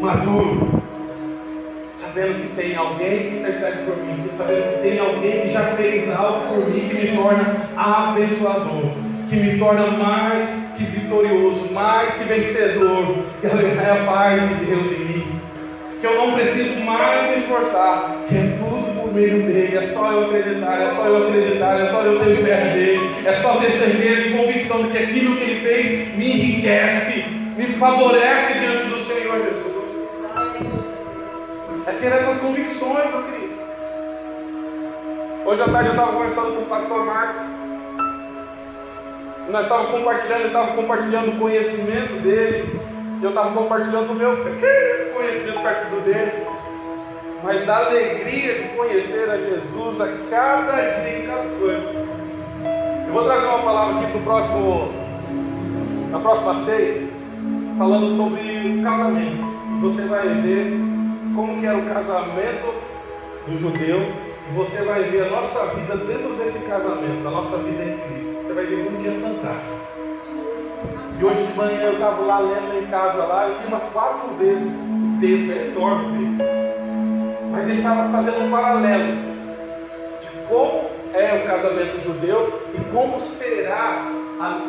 maduro, sabendo que tem alguém que intercede por mim, sabendo que tem alguém que já fez algo por mim que me torna abençoador, que me torna mais que vitorioso, mais que vencedor, que é a paz de Deus em mim. que eu não preciso mais me esforçar, que é tudo meio dele, é só eu acreditar, é só eu acreditar, é só eu ter fé dele, é só ter certeza e convicção de que aquilo que ele fez me enriquece, me favorece diante do Senhor Jesus. É ter essas convicções, meu querido. Hoje à tarde eu estava conversando com o pastor Marcos. Nós estávamos compartilhando, ele estava compartilhando o conhecimento dele. E eu estava compartilhando o meu pequeno conhecimento perto dele. Mas da alegria de conhecer a Jesus a cada dia em cada coisa. Eu vou trazer uma palavra aqui do próximo, na próxima ceia, falando sobre o casamento. Você vai ver como que era o casamento do judeu você vai ver a nossa vida dentro desse casamento, a nossa vida em Cristo. Você vai ver como que é fantástico. E hoje de manhã eu estava lá lendo em casa lá, eu li umas quatro vezes o texto, é enorme o texto. Mas ele estava fazendo um paralelo de como é o casamento judeu e como será,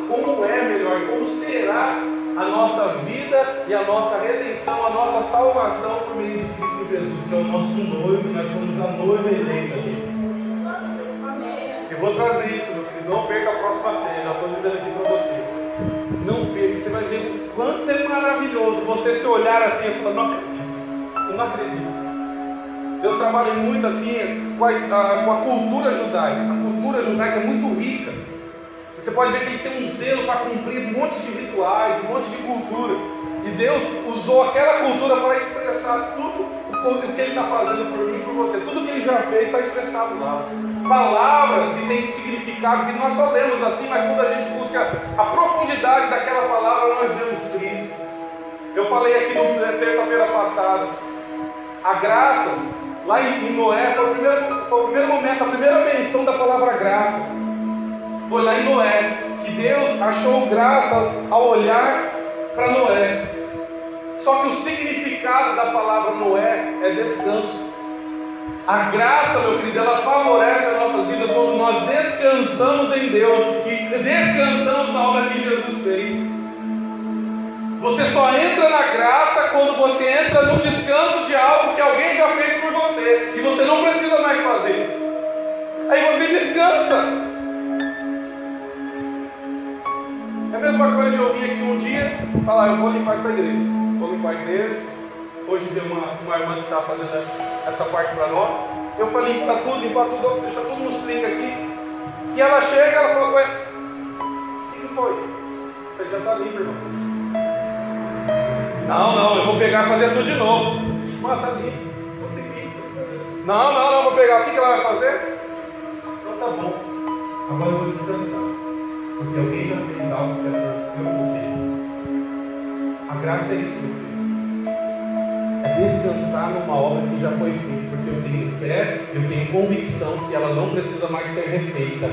como é melhor, como será a nossa vida e a nossa redenção, a nossa salvação por meio de Cristo Jesus, que é o nosso noivo, nós somos a noiva eleita dele. Eu vou trazer isso, meu querido. Não perca a próxima cena, já estou dizendo aqui para você. Não perca, você vai ver o quanto é maravilhoso você se olhar assim e falar, não acredito, eu não acredito. Deus trabalha muito assim com a, com a cultura judaica. A cultura judaica é muito rica. Você pode ver que eles têm um zelo para cumprir um monte de rituais, um monte de cultura. E Deus usou aquela cultura para expressar tudo o que Ele está fazendo por mim e por você. Tudo que Ele já fez está expressado lá. Palavras que têm significado, que nós só lemos assim, mas quando a gente busca a profundidade daquela palavra, nós vemos Cristo. Eu falei aqui na terça-feira passada. A graça, lá em Noé, foi o, primeiro, foi o primeiro momento, a primeira menção da palavra graça foi lá em Noé, que Deus achou graça ao olhar para Noé. Só que o significado da palavra Noé é descanso. A graça, meu querido, ela favorece a nossa vida quando nós descansamos em Deus e descansamos na obra que Jesus fez. Você só entra na graça quando você entra no descanso de algo que alguém já fez por você e você não precisa mais fazer. Aí você descansa. a mesma coisa de eu vir aqui um dia falar, eu vou limpar essa igreja. Vou limpar a igreja. Hoje tem uma, uma irmã que está fazendo essa parte para nós. Eu falei, limpar tudo, limpar tudo, deixar tudo nos trinca aqui. E ela chega ela fala, ué, o que, foi? Falei, já está limpo, irmão. Não, não, eu vou pegar e fazer tudo de novo. Mas limpo. Não, não, não, vou pegar. O que, que ela vai fazer? Então tá bom. Agora eu vou descansar. Porque alguém já fez algo que eu vou ver. A graça é isso, É descansar numa obra que já foi feita. Porque eu tenho fé, eu tenho convicção que ela não precisa mais ser refeita.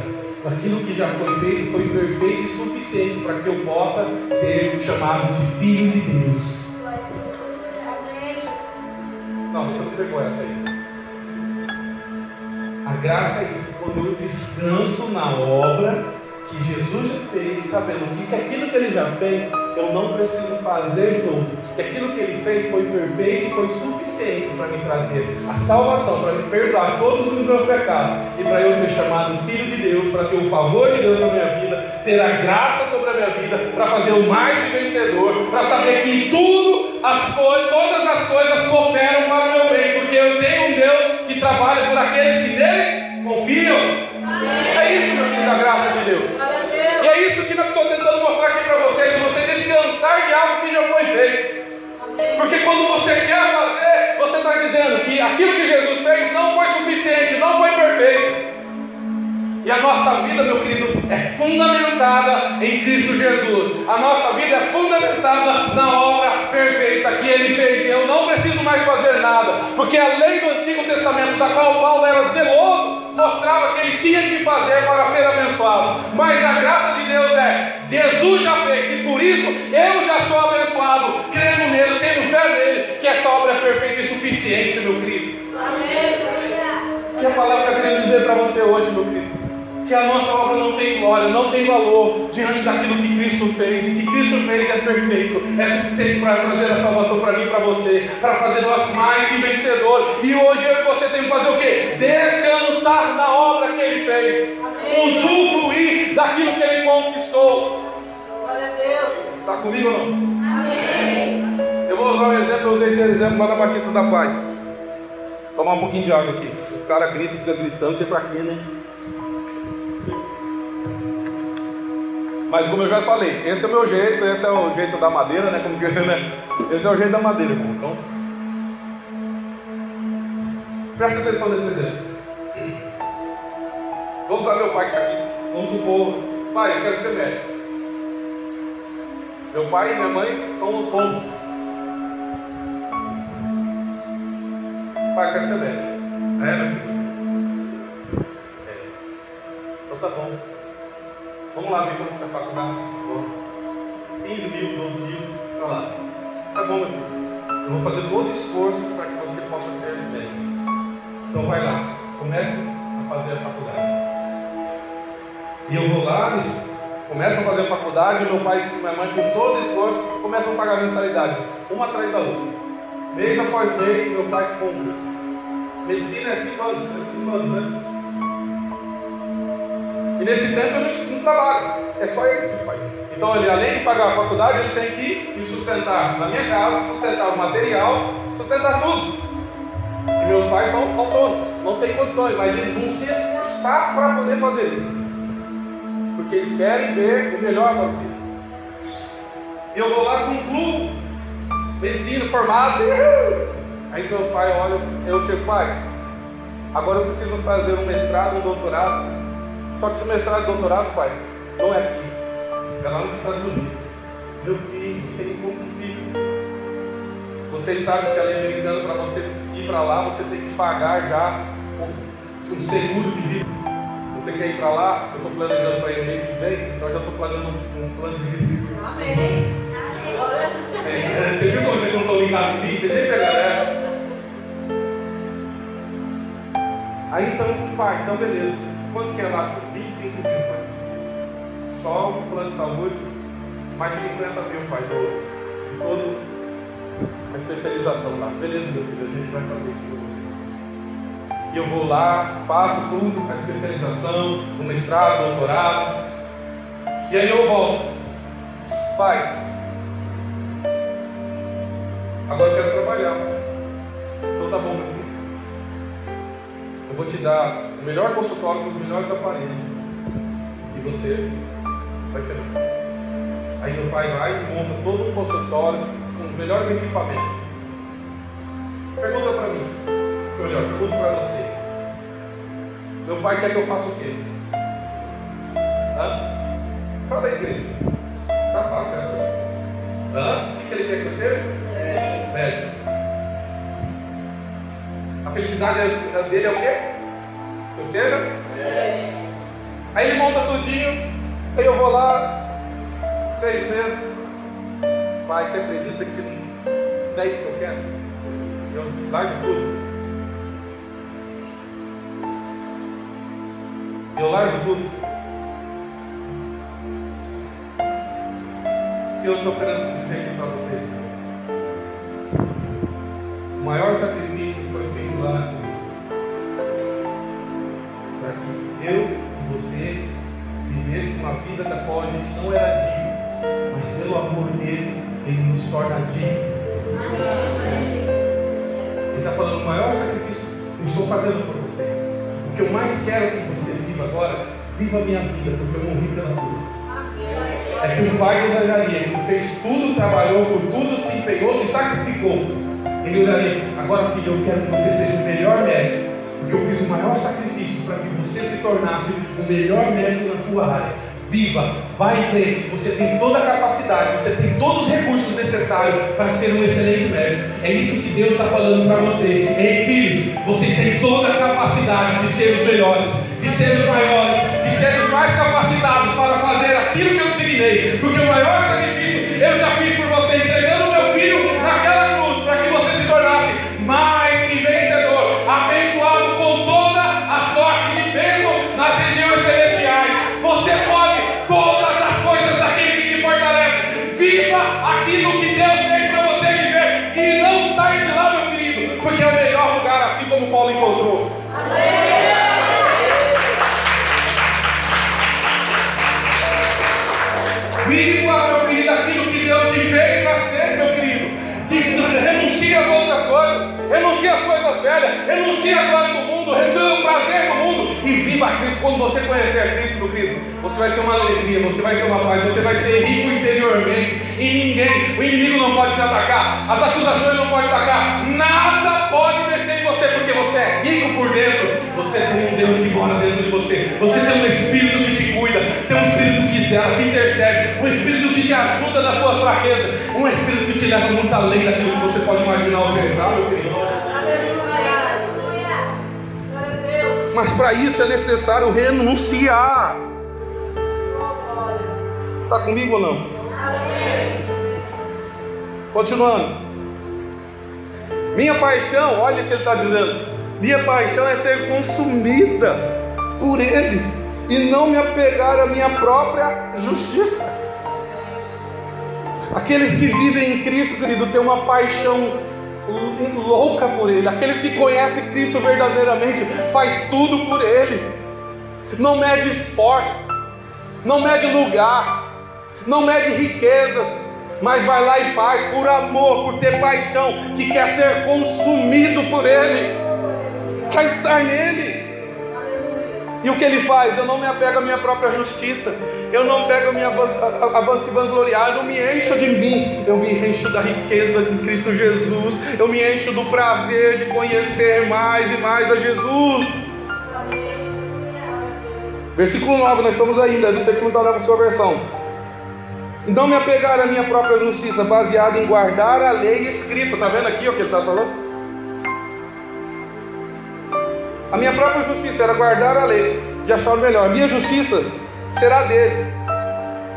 Aquilo que já foi feito foi perfeito e suficiente para que eu possa ser chamado de filho de Deus. Não, você não pegou essa aí. A graça é isso, quando eu descanso na obra que Jesus já fez, sabendo que, que aquilo que ele já fez, eu não preciso fazer de novo. Que aquilo que ele fez foi perfeito e foi suficiente para me trazer a salvação, para me perdoar todos os meus pecados e para eu ser chamado filho de Deus, para ter o favor de Deus na minha vida, ter a graça sobre a minha vida, para fazer o mais vencedor, para saber que tudo, as todas as coisas cooperam para o meu bem, porque eu tenho um Deus que trabalha por aqueles que nele confiam. É isso, meu filho, da graça de Deus. E é isso que eu estou tentando mostrar aqui para vocês: você descansar de algo que já foi feito. Porque quando você quer fazer, você está dizendo que aquilo que Jesus fez E a nossa vida, meu querido, é fundamentada em Cristo Jesus. A nossa vida é fundamentada na obra perfeita que Ele fez. E eu não preciso mais fazer nada, porque a lei do Antigo Testamento, da qual Paulo era zeloso, mostrava que ele tinha que fazer para ser abençoado. Mas a graça de Deus é: Jesus já fez, e por isso eu já sou abençoado, crendo nele, tendo fé nele, que essa obra é perfeita e suficiente, meu querido. Amém. Que a palavra que eu queria dizer para você hoje, meu querido? Que a nossa obra não tem glória, não tem valor diante daquilo que Cristo fez. E que Cristo fez é perfeito, é suficiente para trazer a salvação para mim e para você, para fazer nós mais que vencedores. E hoje eu e você temos que fazer o quê? Descansar na obra que Ele fez, usufruir daquilo que Ele conquistou. Glória a Deus. Está comigo ou não? Amém. Eu vou usar um exemplo, eu usei esse exemplo lá na Batista da Paz. Tomar um pouquinho de água aqui. O cara grita e fica gritando, sei pra quê, né? Mas como eu já falei, esse é o meu jeito, esse é o jeito da madeira, né? Como que, né? Esse é o jeito da madeira. Então, presta atenção nesse exemplo. Vamos usar meu pai que está aqui. Vamos supor, pai, eu quero ser médico. Meu pai e minha mãe são autônomos. Pai, eu quero ser médico. É, meu filho? É. Então tá bom. Vamos lá ver quanto está a faculdade. Bom. 15 mil, 12 mil, tá lá. Tá bom, meu filho. Eu vou fazer todo o esforço para que você possa ser médico. Então vai lá, comece a fazer a faculdade. E eu vou lá, começo a fazer a faculdade, meu pai e minha mãe, com todo esforço, começam a pagar a mensalidade, uma atrás da outra. Mês após mês, meu pai compra. Medicina é 5 anos, é 5 anos, né? E nesse tempo eu não, trabalho, é só eles que fazem. Então, ele, além de pagar a faculdade, ele tem que me sustentar na minha casa, sustentar o material, sustentar tudo. E meus pais são autônomos, não tem condições, mas eles vão se esforçar para poder fazer isso. Porque eles querem ver o melhor para o filho. E eu vou lá com um clube, medicina, formado, aí meus pais olham, eu chego, pai, agora eu preciso fazer um mestrado, um doutorado. Só que esse mestrado e doutorado, pai, não é aqui, é lá nos Estados Unidos. Meu filho, tem como filho. Vocês sabem que a lei americana, para você ir para lá, você tem que pagar já um seguro de vida. Você quer ir para lá? Eu estou planejando para ir mês que vem, então já estou planejando um plano de vida. Amém. Você viu como vocês não estão ligados em mim? Você tem que pegar essa. Aí então, pai, então beleza. Quantos quer lá? 25 mil, pai. Só o plano de saúde, mais 50 mil, pai, do, de toda a especialização lá. Beleza, meu filho, a gente vai fazer isso para você. E eu vou lá, faço tudo, a especialização, o mestrado, o doutorado. E aí eu volto. Pai, agora eu quero trabalhar. Então tá bom, meu filho. Eu vou te dar melhor consultório com os melhores aparelhos. E você vai ser. Aí meu pai vai e monta todo um consultório com os melhores equipamentos. Pergunta para mim, melhor, pergunta para vocês. Meu pai quer que eu faça o quê? Hã? Fala aí, igreja. Tá fácil essa. Hã? O que ele quer que eu seja? Médico. A felicidade dele é o quê? Que eu seja? Aí ele monta tudinho, aí eu vou lá, seis meses. Pai, você acredita que não é isso que eu quero? Eu largo tudo. Eu largo tudo. E eu estou querendo dizer para você. O maior sacrifício foi feito lá eu e você vivesse uma vida da qual a gente não era digno, mas pelo amor dele, ele nos torna digno. Ele está falando, o maior sacrifício que eu estou fazendo por você. O que eu mais quero que você viva agora, viva a minha vida, porque eu morri pela tua. É que um pai exageraria, ele fez tudo, trabalhou por tudo, se empenhou, se sacrificou. Ele olharia, agora filho, eu quero que você seja o melhor médico, porque eu fiz o maior sacrifício para que você se tornasse o melhor médico na tua área. Viva, vá em frente, você tem toda a capacidade, você tem todos os recursos necessários para ser um excelente médico. É isso que Deus está falando para você. Ei, filhos, vocês têm toda a capacidade de ser os melhores, de ser os maiores, de ser os mais capacitados para fazer aquilo que eu ensinei. Porque o maior sacrifício eu já fiz por você, entregando meu filho renuncie às coisas velhas, renuncie à glória do mundo, renuncie ao prazer do mundo e viva a Cristo. Quando você conhecer a Cristo, meu querido, você vai ter uma alegria, você vai ter uma paz, você vai ser rico interiormente. E ninguém, o inimigo não pode te atacar, as acusações não podem atacar, nada pode mexer em você, porque você é rico por dentro, você tem um Deus que mora dentro de você, você tem um Espírito que te cuida, tem um Espírito que zela, que intercede, um Espírito que te ajuda nas suas fraquezas, um Espírito que te leva muito além daquilo que você pode imaginar ou pensar, meu. Mas para isso é necessário renunciar. Está comigo ou não? Continuando. Minha paixão, olha o que ele está dizendo. Minha paixão é ser consumida por Ele e não me apegar à minha própria justiça. Aqueles que vivem em Cristo, querido, têm uma paixão louca por Ele. Aqueles que conhecem Cristo verdadeiramente, faz tudo por Ele. Não mede esforço, não mede lugar, não mede riquezas, mas vai lá e faz por amor, por ter paixão, que quer ser consumido por Ele, quer estar nele. E o que ele faz? Eu não me apego à minha própria justiça, eu não pego a minha avance vangloriar, não me encho de mim, eu me encho da riqueza de Cristo Jesus, eu me encho do prazer de conhecer mais e mais a Jesus. Versículo 9, nós estamos ainda, não sei como está na sua versão. Não me apegar à minha própria justiça, baseada em guardar a lei escrita. Está vendo aqui o que ele está falando? A minha própria justiça era guardar a lei, de achar o melhor. A minha justiça será dele,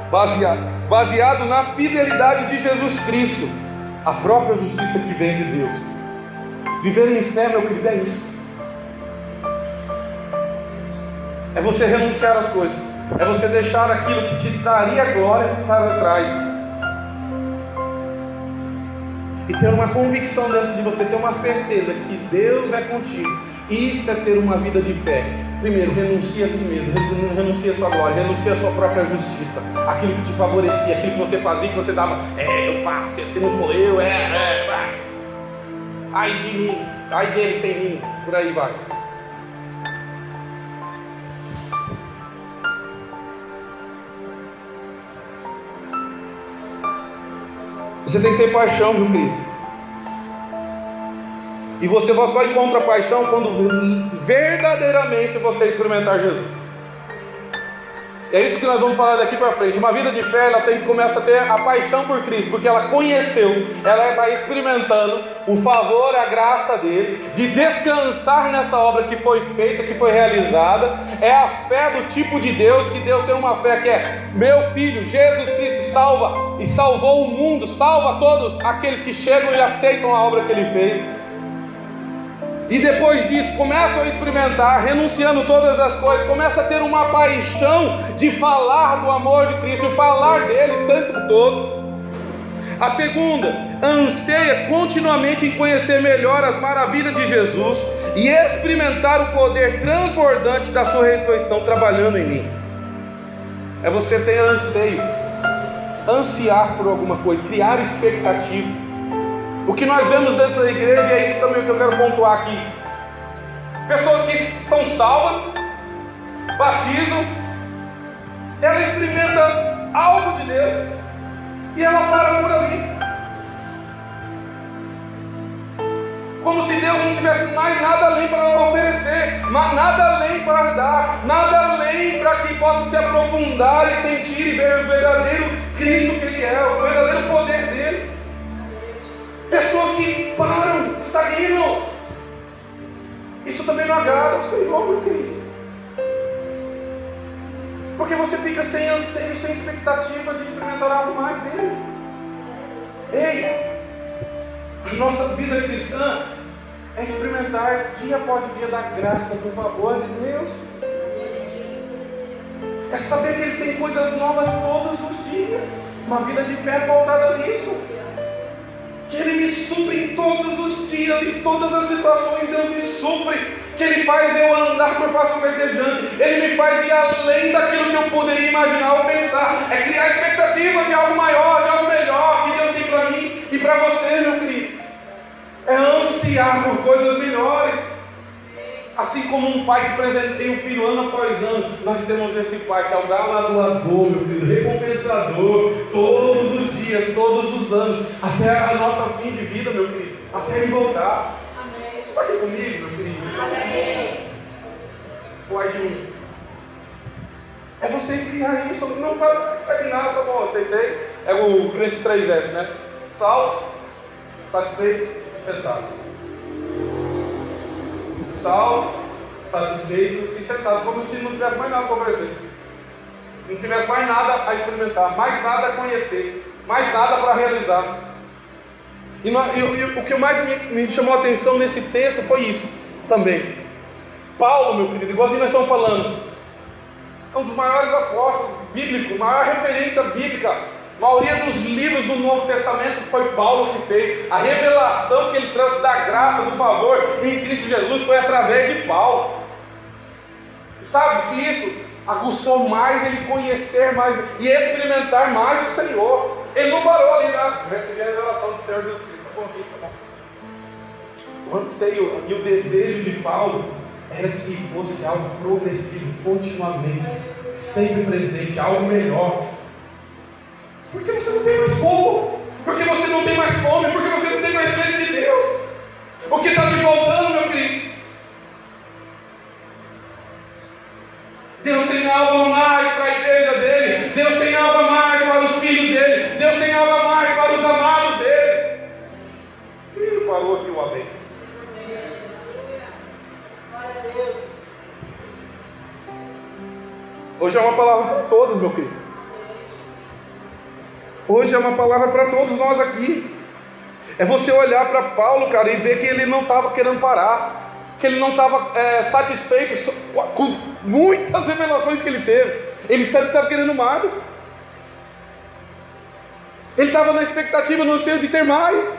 baseado, baseado na fidelidade de Jesus Cristo, a própria justiça que vem de Deus. Viver em fé, meu querido, é isso. É você renunciar às coisas é você deixar aquilo que te traria glória para trás. E ter uma convicção dentro de você, ter uma certeza que Deus é contigo. Isto é ter uma vida de fé. Primeiro, renuncia a si mesmo, renuncia a sua glória, renuncia a sua própria justiça. Aquilo que te favorecia, aquilo que você fazia, que você dava, é, eu faço, se não for eu, é, é, vai. Ai de mim, ai dele sem mim, por aí vai. Você tem que ter paixão, meu querido. E você só encontra paixão quando verdadeiramente você experimentar Jesus. É isso que nós vamos falar daqui para frente. Uma vida de fé, ela tem que começar a ter a paixão por Cristo, porque ela conheceu, ela está experimentando o favor, a graça dele, de descansar nessa obra que foi feita, que foi realizada. É a fé do tipo de Deus, que Deus tem uma fé que é: meu filho, Jesus Cristo salva e salvou o mundo, salva todos aqueles que chegam e aceitam a obra que ele fez. E depois disso, começam a experimentar, renunciando todas as coisas, começa a ter uma paixão de falar do amor de Cristo, de falar dele tanto todo. A segunda, anseia continuamente em conhecer melhor as maravilhas de Jesus e experimentar o poder transbordante da sua ressurreição trabalhando em mim. É você ter anseio, ansiar por alguma coisa, criar expectativa. O que nós vemos dentro da igreja, e é isso também que eu quero pontuar aqui. Pessoas que são salvas, batizam, ela experimenta algo de Deus e ela para por ali. Como se Deus não tivesse mais nada além para oferecer, nada além para dar, nada além para que possa se aprofundar e sentir e ver o verdadeiro Cristo que Ele é, o verdadeiro poder dele. Pessoas que param, estagnam. Isso também não agrada ao Senhor, meu querido. Porque você fica sem anseio, sem expectativa de experimentar algo mais dele. Ei, a nossa vida cristã é experimentar dia após dia da graça, do favor de Deus. É saber que Ele tem coisas novas todos os dias. Uma vida de fé voltada nisso que Ele me supre todos os dias, em todas as situações, Deus me supre, que Ele faz eu andar por face verdejante, Ele me faz ir além daquilo que eu poderia imaginar ou pensar, é criar expectativa de algo maior, de algo melhor que Deus tem para mim e para você, meu querido. É ansiar por coisas melhores. Assim como um pai que presenteia o filho ano após ano, nós temos esse pai que é o galardoador, meu querido, recompensador, todos os dias, todos os anos, até a nossa fim de vida, meu querido, até ele voltar. Amém. Está aqui comigo, meu querido? Amém. Pai de um. É você criar isso, não para estagnar, tá bom, aceitei. É o crente 3S, né? Salvos, satisfeitos e sentados salvos, satisfeitos e sentados, como se não tivesse mais nada para oferecer. Não tivesse mais nada a experimentar, mais nada a conhecer, mais nada para realizar. E, e, e, o que mais me, me, chamou a atenção nesse texto foi isso também. Paulo, meu querido, igualzinho nós estamos falando, é um dos maiores apóstolos bíblicos, maior referência bíblica a maioria dos livros do Novo Testamento foi Paulo que fez. A revelação que ele trouxe da graça, do favor em Cristo Jesus foi através de Paulo. Sabe que isso aguçou mais ele conhecer mais e experimentar mais o Senhor. Ele não parou ali, né? Receber a revelação do Senhor Jesus Cristo. Tá bom aqui, tá bom. O anseio e o desejo de Paulo era que fosse algo progressivo, continuamente, sempre presente, algo melhor. Porque você não tem mais fogo. Porque você não tem mais fome. Porque você não tem mais sede de Deus. O que está te faltando, meu querido? Deus tem algo a mais para a igreja dele. Deus tem algo a mais para os filhos dele. Deus tem algo a mais para os amados dele. E parou aqui o amém. Hoje é uma palavra para todos, meu querido. Hoje é uma palavra para todos nós aqui. É você olhar para Paulo, cara, e ver que ele não estava querendo parar, que ele não estava é, satisfeito com muitas revelações que ele teve. Ele sempre estava querendo mais. Ele estava na expectativa, no anseio de ter mais.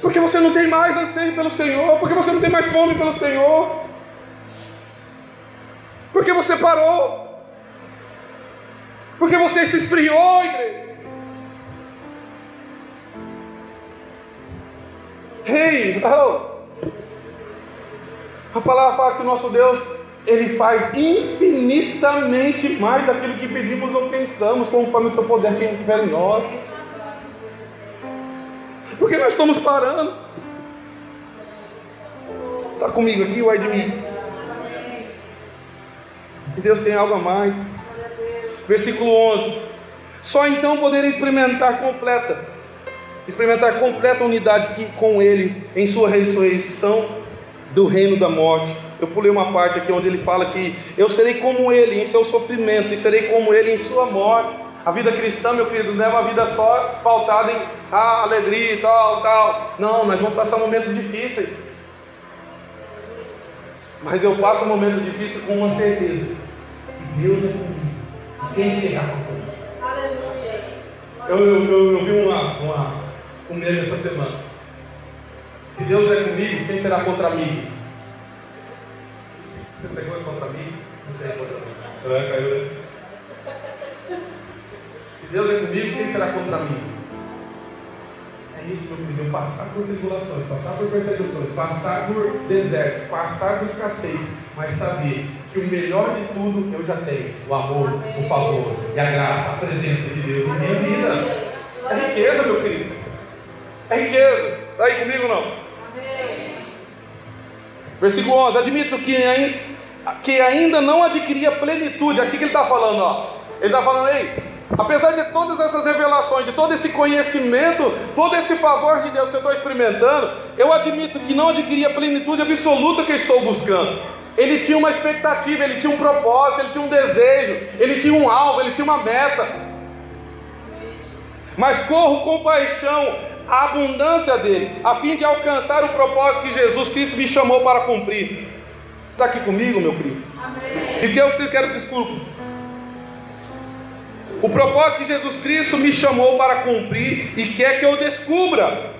Porque você não tem mais anseio pelo Senhor, porque você não tem mais fome pelo Senhor. Porque você parou. Porque você se esfriou, igreja. Ei, hey, a palavra fala que o nosso Deus, Ele faz infinitamente mais daquilo que pedimos ou pensamos, conforme o teu poder que impera em nós. Porque nós estamos parando. Está comigo aqui, o de mim. E Deus tem algo a mais. Versículo 11: Só então poderei experimentar completa, experimentar completa unidade que, com Ele em Sua ressurreição do reino da morte. Eu pulei uma parte aqui onde ele fala que eu serei como Ele em seu sofrimento e serei como Ele em sua morte. A vida cristã, meu querido, não é uma vida só pautada em ah, alegria e tal, tal. Não, nós vamos passar momentos difíceis. Mas eu passo um momento difícil com uma certeza: Deus é comigo. Quem será comigo? Aleluia. Eu, eu, eu, eu vi uma, uma, um meme essa semana. Se Deus é comigo, quem será contra mim? Você pegou contra mim? Não tem contra mim. É, caiu. Se Deus é comigo, quem será contra mim? É isso, meu querido. Passar por tribulações, passar por perseguições, passar por desertos, passar por escassez, mas saber que o melhor de tudo eu já tenho: o amor, Amém. o favor e a graça, a presença de Deus Amém. em minha vida. É riqueza, meu querido. É riqueza. Está aí comigo não? Amém. Versículo 11: Admito que, que ainda não adquiri a plenitude. Aqui que ele está falando, ó. Ele está falando, ei, apesar de todas essas revelações, de todo esse conhecimento, todo esse favor de Deus que eu estou experimentando, eu admito que não adquiri a plenitude absoluta que estou buscando. Ele tinha uma expectativa, ele tinha um propósito, ele tinha um desejo, ele tinha um alvo, ele tinha uma meta. Mas corro com paixão a abundância dele, a fim de alcançar o propósito que Jesus Cristo me chamou para cumprir. Você está aqui comigo, meu querido? Amém. E que eu quero desculpa. O propósito que Jesus Cristo me chamou para cumprir e quer que eu descubra.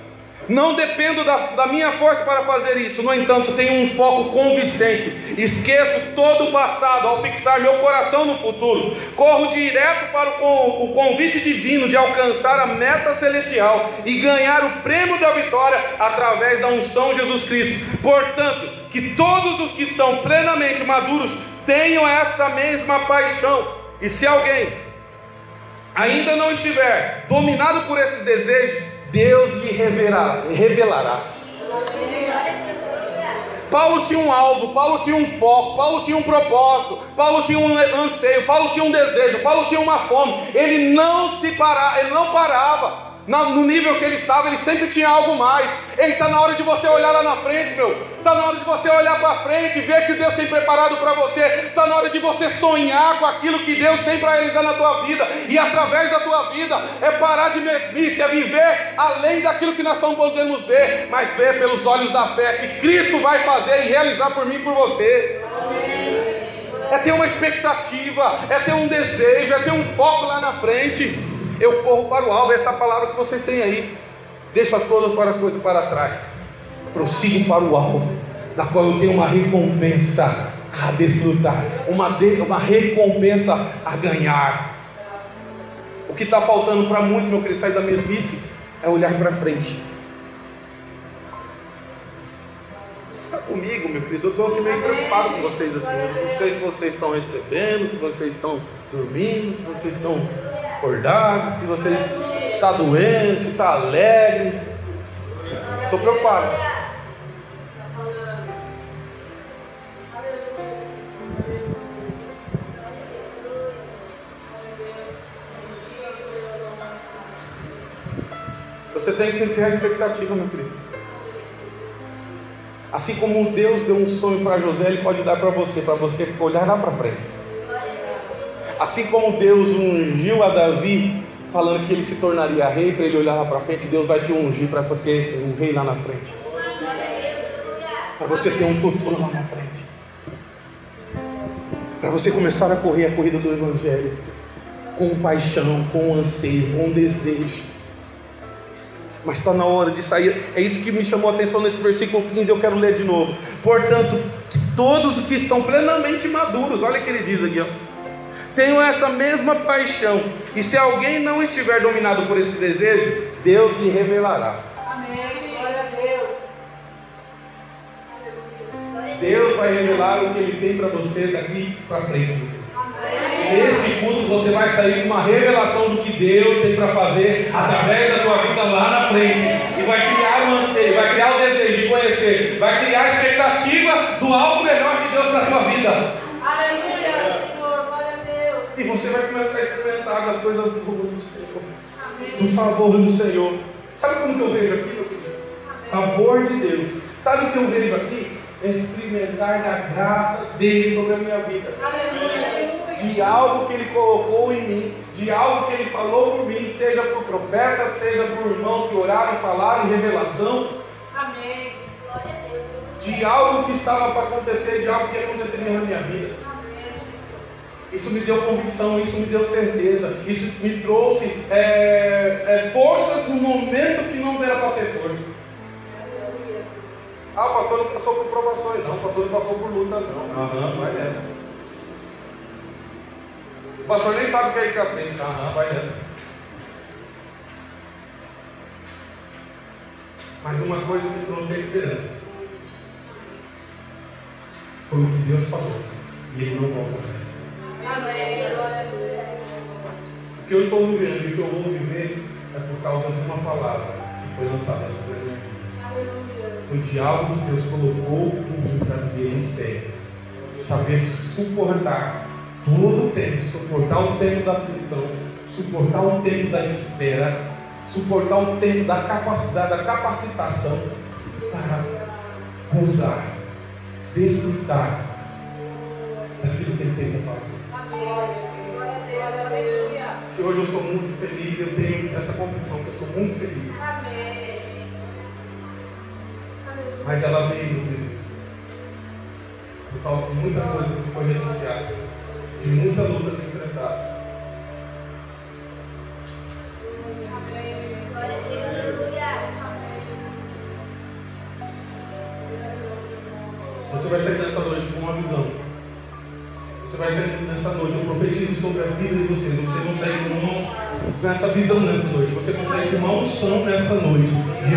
Não dependo da, da, minha força para fazer isso, no entanto, tenho um foco convincente. Esqueço todo o passado ao fixar meu coração no futuro. Corro direto para o, o convite divino de alcançar a meta celestial e ganhar o prêmio da vitória através da unção Jesus Cristo. Portanto, que todos os que estão plenamente maduros tenham essa mesma paixão. E se alguém ainda não estiver dominado por esses desejos, Deus lhe revelará. revelará. Paulo tinha um alvo, Paulo tinha um foco, Paulo tinha um propósito, Paulo tinha um anseio, Paulo tinha um desejo, Paulo tinha uma fome. Ele não se parava, ele não parava no nível que ele estava, ele sempre tinha algo mais. Ele está na hora de você olhar lá na frente, meu. Está na hora de você olhar para frente, ver que Deus tem preparado para você. Está na hora de você sonhar com aquilo que Deus tem para realizar na tua vida. E através da tua vida é parar de mesmice, é viver além daquilo que nós estamos podemos ver, mas ver pelos olhos da fé que Cristo vai fazer e realizar por mim e por você. É ter uma expectativa, é ter um desejo, é ter um foco lá na frente. Eu corro para o alvo, essa palavra que vocês têm aí. Deixa todas para coisa para trás. Prossigo para o alvo, da qual eu tenho uma recompensa a desfrutar, uma, de, uma recompensa a ganhar. O que está faltando para muitos, meu querido, sair da mesmice, é olhar para frente. Está comigo, meu querido. Eu estou assim meio preocupado com vocês assim. Não sei se vocês estão recebendo, se vocês estão dormindo, se vocês estão acordado, se você está doente, se está alegre. Estou preocupado. Você tem que ter criar expectativa, meu querido. Assim como Deus deu um sonho para José, Ele pode dar para você, para você olhar lá para frente. Assim como Deus ungiu a Davi, falando que ele se tornaria rei, para ele olhar lá para frente, Deus vai te ungir para você um rei lá na frente. Para você ter um futuro lá na frente. Para você começar a correr a corrida do Evangelho com paixão, com anseio, com desejo. Mas está na hora de sair. É isso que me chamou a atenção nesse versículo 15. Eu quero ler de novo. Portanto, todos os que estão plenamente maduros, olha o que ele diz aqui, ó tenham essa mesma paixão. E se alguém não estiver dominado por esse desejo, Deus lhe revelará. Amém. Glória a Deus. Deus vai revelar o que Ele tem para você daqui para frente. Nesse culto você vai sair com uma revelação do que Deus tem para fazer através da tua vida lá na frente. E vai criar um anseio, vai criar o desejo de conhecer, vai criar a expectativa do algo melhor de Deus para a tua vida. E você vai começar a experimentar das coisas boas do Senhor, Amém. do favor do Senhor. Sabe como que eu vejo aqui, meu querido? Favor de Deus. Sabe o que eu vejo aqui? Experimentar da graça dele sobre a minha vida. De algo que ele colocou em mim, de algo que ele falou por mim, seja por profeta, seja por irmãos que oraram, falaram em revelação. Amém. De algo que estava para acontecer, de algo que aconteceria na minha vida. Isso me deu convicção, isso me deu certeza, isso me trouxe é, é, forças no momento que não era para ter força. Ah, o pastor não passou por provações, não, o pastor não passou por luta, não. Aham, vai nessa. O pastor nem sabe o que é escassez, aham, vai nessa. Mas uma coisa me trouxe a esperança. Foi o que Deus falou. E Ele não volta mais. O que eu estou vivendo e que eu vou viver é por causa de uma palavra que foi lançada sobre mim. Foi de algo que Deus colocou em mim para viver em fé. Saber suportar todo o tempo, suportar o tempo da aflição, suportar o tempo da espera, suportar o tempo da capacidade, da capacitação para gozar, desfrutar daquilo que Ele tem para fazer. Se hoje eu sou muito feliz, eu tenho essa convicção que eu sou muito feliz. Mas ela veio por causa de muita coisa que foi renunciada, de muita luta enfrentada. Você vai ser tentador com uma visão. Você vai sair nessa noite. Eu profetizo sobre a vida de você. Você não sair com, uma, com essa visão nessa noite. Você consegue com uma unção nessa noite. E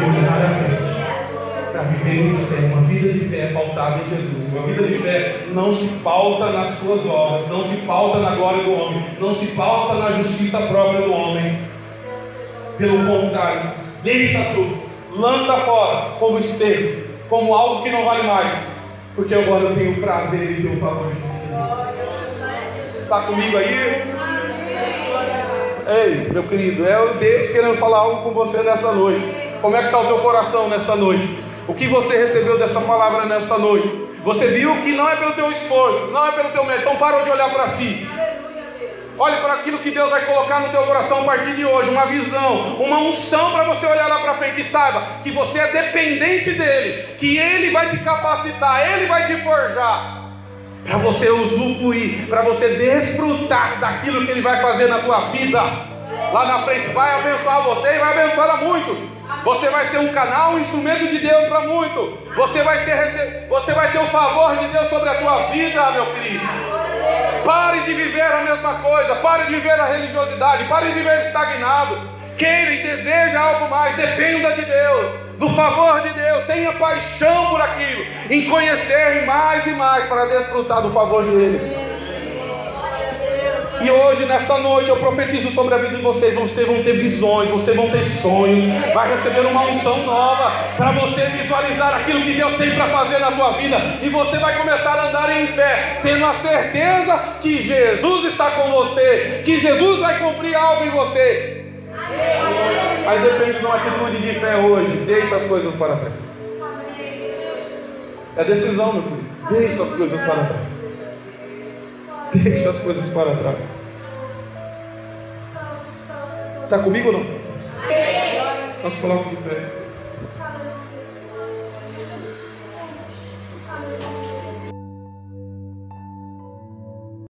frente. Para viver em fé. Uma vida de fé pautada em Jesus. Uma vida de fé não se pauta nas suas obras. Não se pauta na glória do homem. Não se pauta na justiça própria do homem. Pelo contrário, deixa tudo. Lança fora como esterco. Como algo que não vale mais porque agora eu tenho prazer em ter o favor de você. Está comigo aí? Ei, meu querido, é o Deus querendo falar algo com você nessa noite. Como é que está o teu coração nessa noite? O que você recebeu dessa palavra nessa noite? Você viu que não é pelo teu esforço, não é pelo teu mérito. Então parou de olhar para si. Olhe para aquilo que Deus vai colocar no teu coração a partir de hoje, uma visão, uma unção para você olhar lá para frente e saiba que você é dependente dele, que ele vai te capacitar, ele vai te forjar para você usufruir, para você desfrutar daquilo que ele vai fazer na tua vida. Lá na frente vai abençoar você e vai abençoar a muitos. Você vai ser um canal, um instrumento de Deus para muito. Você vai ser, você vai ter o favor de Deus sobre a tua vida, meu querido. Pare de viver a mesma coisa, pare de viver a religiosidade, pare de viver estagnado. Queira e deseja algo mais, dependa de Deus, do favor de Deus, tenha paixão por aquilo, em conhecer mais e mais para desfrutar do favor dele. E hoje, nesta noite, eu profetizo sobre a vida de vocês. Vocês vão ter visões, vocês vão ter sonhos, vai receber uma unção nova para você visualizar aquilo que Deus tem para fazer na tua vida. E você vai começar a andar em fé, tendo a certeza que Jesus está com você, que Jesus vai cumprir algo em você. Aí depende de uma atitude de fé hoje. Deixa as coisas para trás. É decisão, meu filho. Deixa as coisas para trás. Deixa as coisas para trás. Está comigo ou não? Nós colocamos de pé.